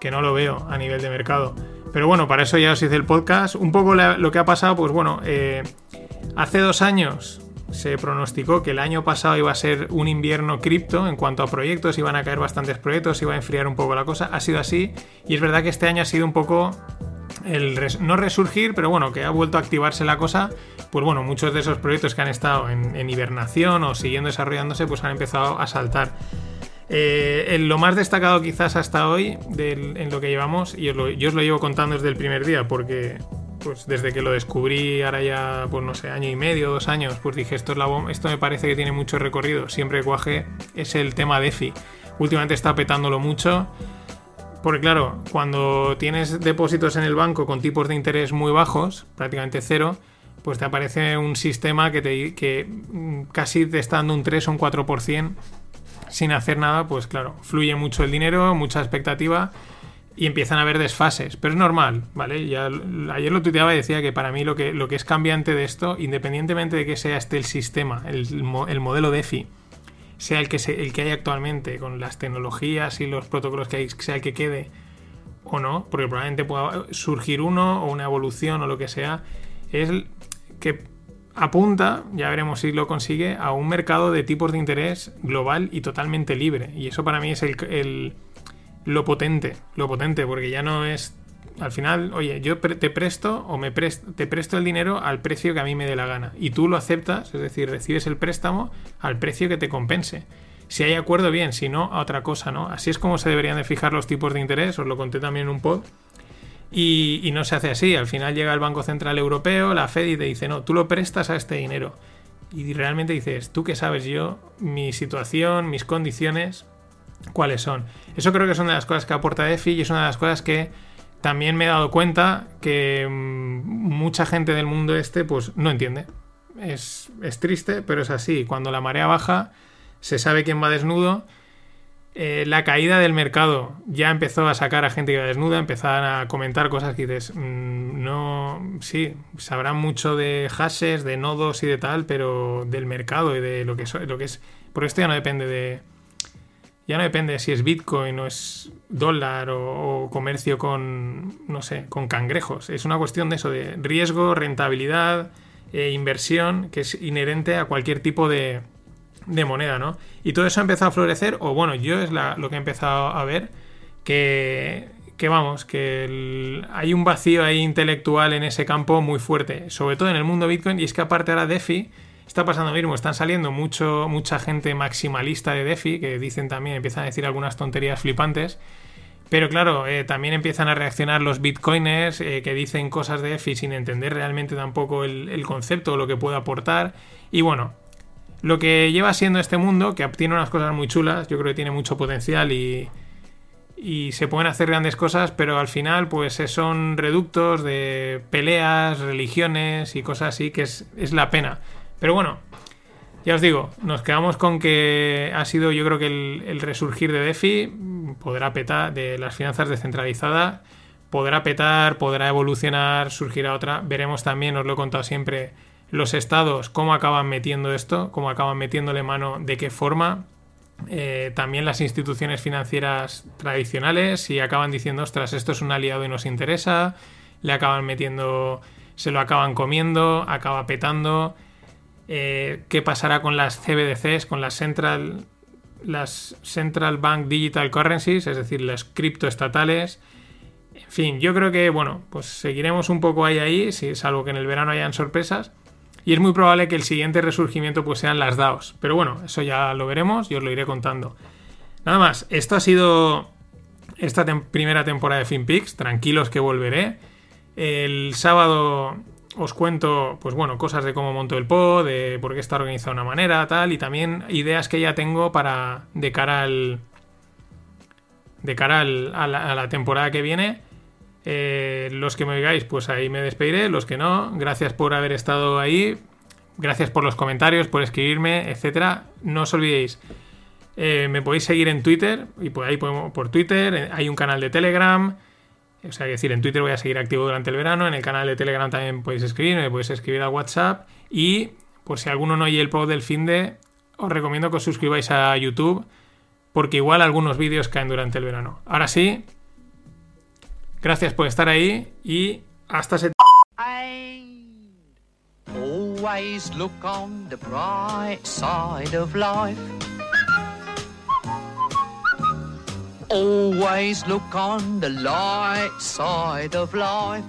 A: que no lo veo a nivel de mercado. Pero bueno, para eso ya os hice el podcast. Un poco lo que ha pasado, pues bueno, eh, hace dos años se pronosticó que el año pasado iba a ser un invierno cripto en cuanto a proyectos, iban a caer bastantes proyectos, iba a enfriar un poco la cosa. Ha sido así y es verdad que este año ha sido un poco el no resurgir, pero bueno, que ha vuelto a activarse la cosa. Pues bueno, muchos de esos proyectos que han estado en, en hibernación o siguiendo desarrollándose, pues han empezado a saltar. Eh, lo más destacado quizás hasta hoy en lo que llevamos, y yo os lo llevo contando desde el primer día, porque pues desde que lo descubrí ahora ya, pues no sé, año y medio, dos años, pues dije, esto, me parece que tiene mucho recorrido, siempre cuaje, es el tema DeFi. Últimamente está petándolo mucho, porque claro, cuando tienes depósitos en el banco con tipos de interés muy bajos, prácticamente cero, pues te aparece un sistema que, te, que casi te está dando un 3 o un 4% sin hacer nada, pues claro, fluye mucho el dinero, mucha expectativa y empiezan a haber desfases. Pero es normal, ¿vale? Ya, ayer lo tuiteaba y decía que para mí lo que, lo que es cambiante de esto, independientemente de que sea este el sistema, el, el modelo DeFi, sea el que, el que hay actualmente, con las tecnologías y los protocolos que hay, sea el que quede o no, porque probablemente pueda surgir uno o una evolución o lo que sea, es que apunta, ya veremos si lo consigue, a un mercado de tipos de interés global y totalmente libre. Y eso para mí es el, lo potente, lo potente, porque ya no es... Al final, oye, yo te presto o me te presto el dinero al precio que a mí me dé la gana. Y tú lo aceptas, es decir, recibes el préstamo al precio que te compense. Si hay acuerdo, bien, si no, a otra cosa, ¿no? Así es como se deberían de fijar los tipos de interés, os lo conté también en un pod. Y, no se hace así. Al final llega el Banco Central Europeo, la Fed, y te dice, no, tú lo prestas a este dinero. Y realmente dices, tú qué sabes yo, mi situación, mis condiciones, cuáles son. Eso creo que es una de las cosas que aporta DeFi y es una de las cosas que también me he dado cuenta que mm, mucha gente del mundo este pues no entiende. Es, es triste, pero es así. Cuando la marea baja, se sabe quién va desnudo. Eh, la caída del mercado ya empezó a sacar a gente que iba desnuda, empezaban a comentar cosas que dices, mm, no, sí, sabrán mucho de hashes, de nodos y de tal, pero del mercado y de lo que, so- lo que es... Porque esto ya no depende de... Ya no depende de si es Bitcoin o es dólar o, o comercio con, no sé, con cangrejos. Es una cuestión de eso, de riesgo, rentabilidad, eh, inversión, que es inherente a cualquier tipo de, de moneda, ¿no? Y todo eso ha empezado a florecer, o bueno, yo es la- lo que he empezado a ver, que, que vamos, que hay un vacío ahí intelectual en ese campo muy fuerte, sobre todo en el mundo Bitcoin, y es que aparte ahora DeFi está pasando lo mismo, están saliendo mucho, mucha gente maximalista de DeFi, que dicen también, empiezan a decir algunas tonterías flipantes, pero claro, eh, también empiezan a reaccionar los bitcoiners eh, que dicen cosas de DeFi sin entender realmente tampoco el, el concepto o lo que puede aportar. Y bueno, lo que lleva siendo este mundo, que tiene unas cosas muy chulas, yo creo que tiene mucho potencial y, y se pueden hacer grandes cosas, pero al final pues eh, son reductos de peleas, religiones y cosas así, que es, es la pena. Pero bueno, ya os digo, nos quedamos con que ha sido yo creo que el, el resurgir de DeFi podrá petar, de las finanzas descentralizadas, podrá petar, podrá evolucionar, surgirá otra. Veremos también, os lo he contado siempre, los estados, cómo acaban metiendo esto, cómo acaban metiéndole mano, de qué forma. Eh, también las instituciones financieras tradicionales, si acaban diciendo, ostras, esto es un aliado y nos interesa, le acaban metiendo, se lo acaban comiendo, acaba petando. Eh, ¿Qué pasará con las CBDCs, con las Central, las Central Bank Digital Currencies, es decir, las criptoestatales? En fin, yo creo que, bueno, pues seguiremos un poco ahí ahí, si, salvo que en el verano hayan sorpresas. Y es muy probable que el siguiente resurgimiento pues sean las DAOs. Pero bueno, eso ya lo veremos y os lo iré contando. Nada más, esto ha sido esta primera temporada de FinPix. Tranquilos que volveré. El sábado os cuento, pues bueno, cosas de cómo monto el pod, de por qué está organizado de una manera, tal, y también ideas que ya tengo para de cara al de cara al- a la temporada que viene. Eh, los que me oigáis, pues ahí me despediré. Los que no, gracias por haber estado ahí. Gracias por los comentarios, por escribirme, etcétera. No os olvidéis, eh, me podéis seguir en Twitter y por ahí podemos- por Twitter. eh, Hay un canal de Telegram. O sea, es decir, en Twitter voy a seguir activo durante el verano. En el canal de Telegram también podéis escribir, me podéis escribir a WhatsApp. Y por si alguno no oye el pod del fin de, os recomiendo que os suscribáis a YouTube. Porque igual algunos vídeos caen durante el verano. Ahora sí, gracias por estar ahí y hasta se
H: Always look on the bright side of life. Always look on the light side of life.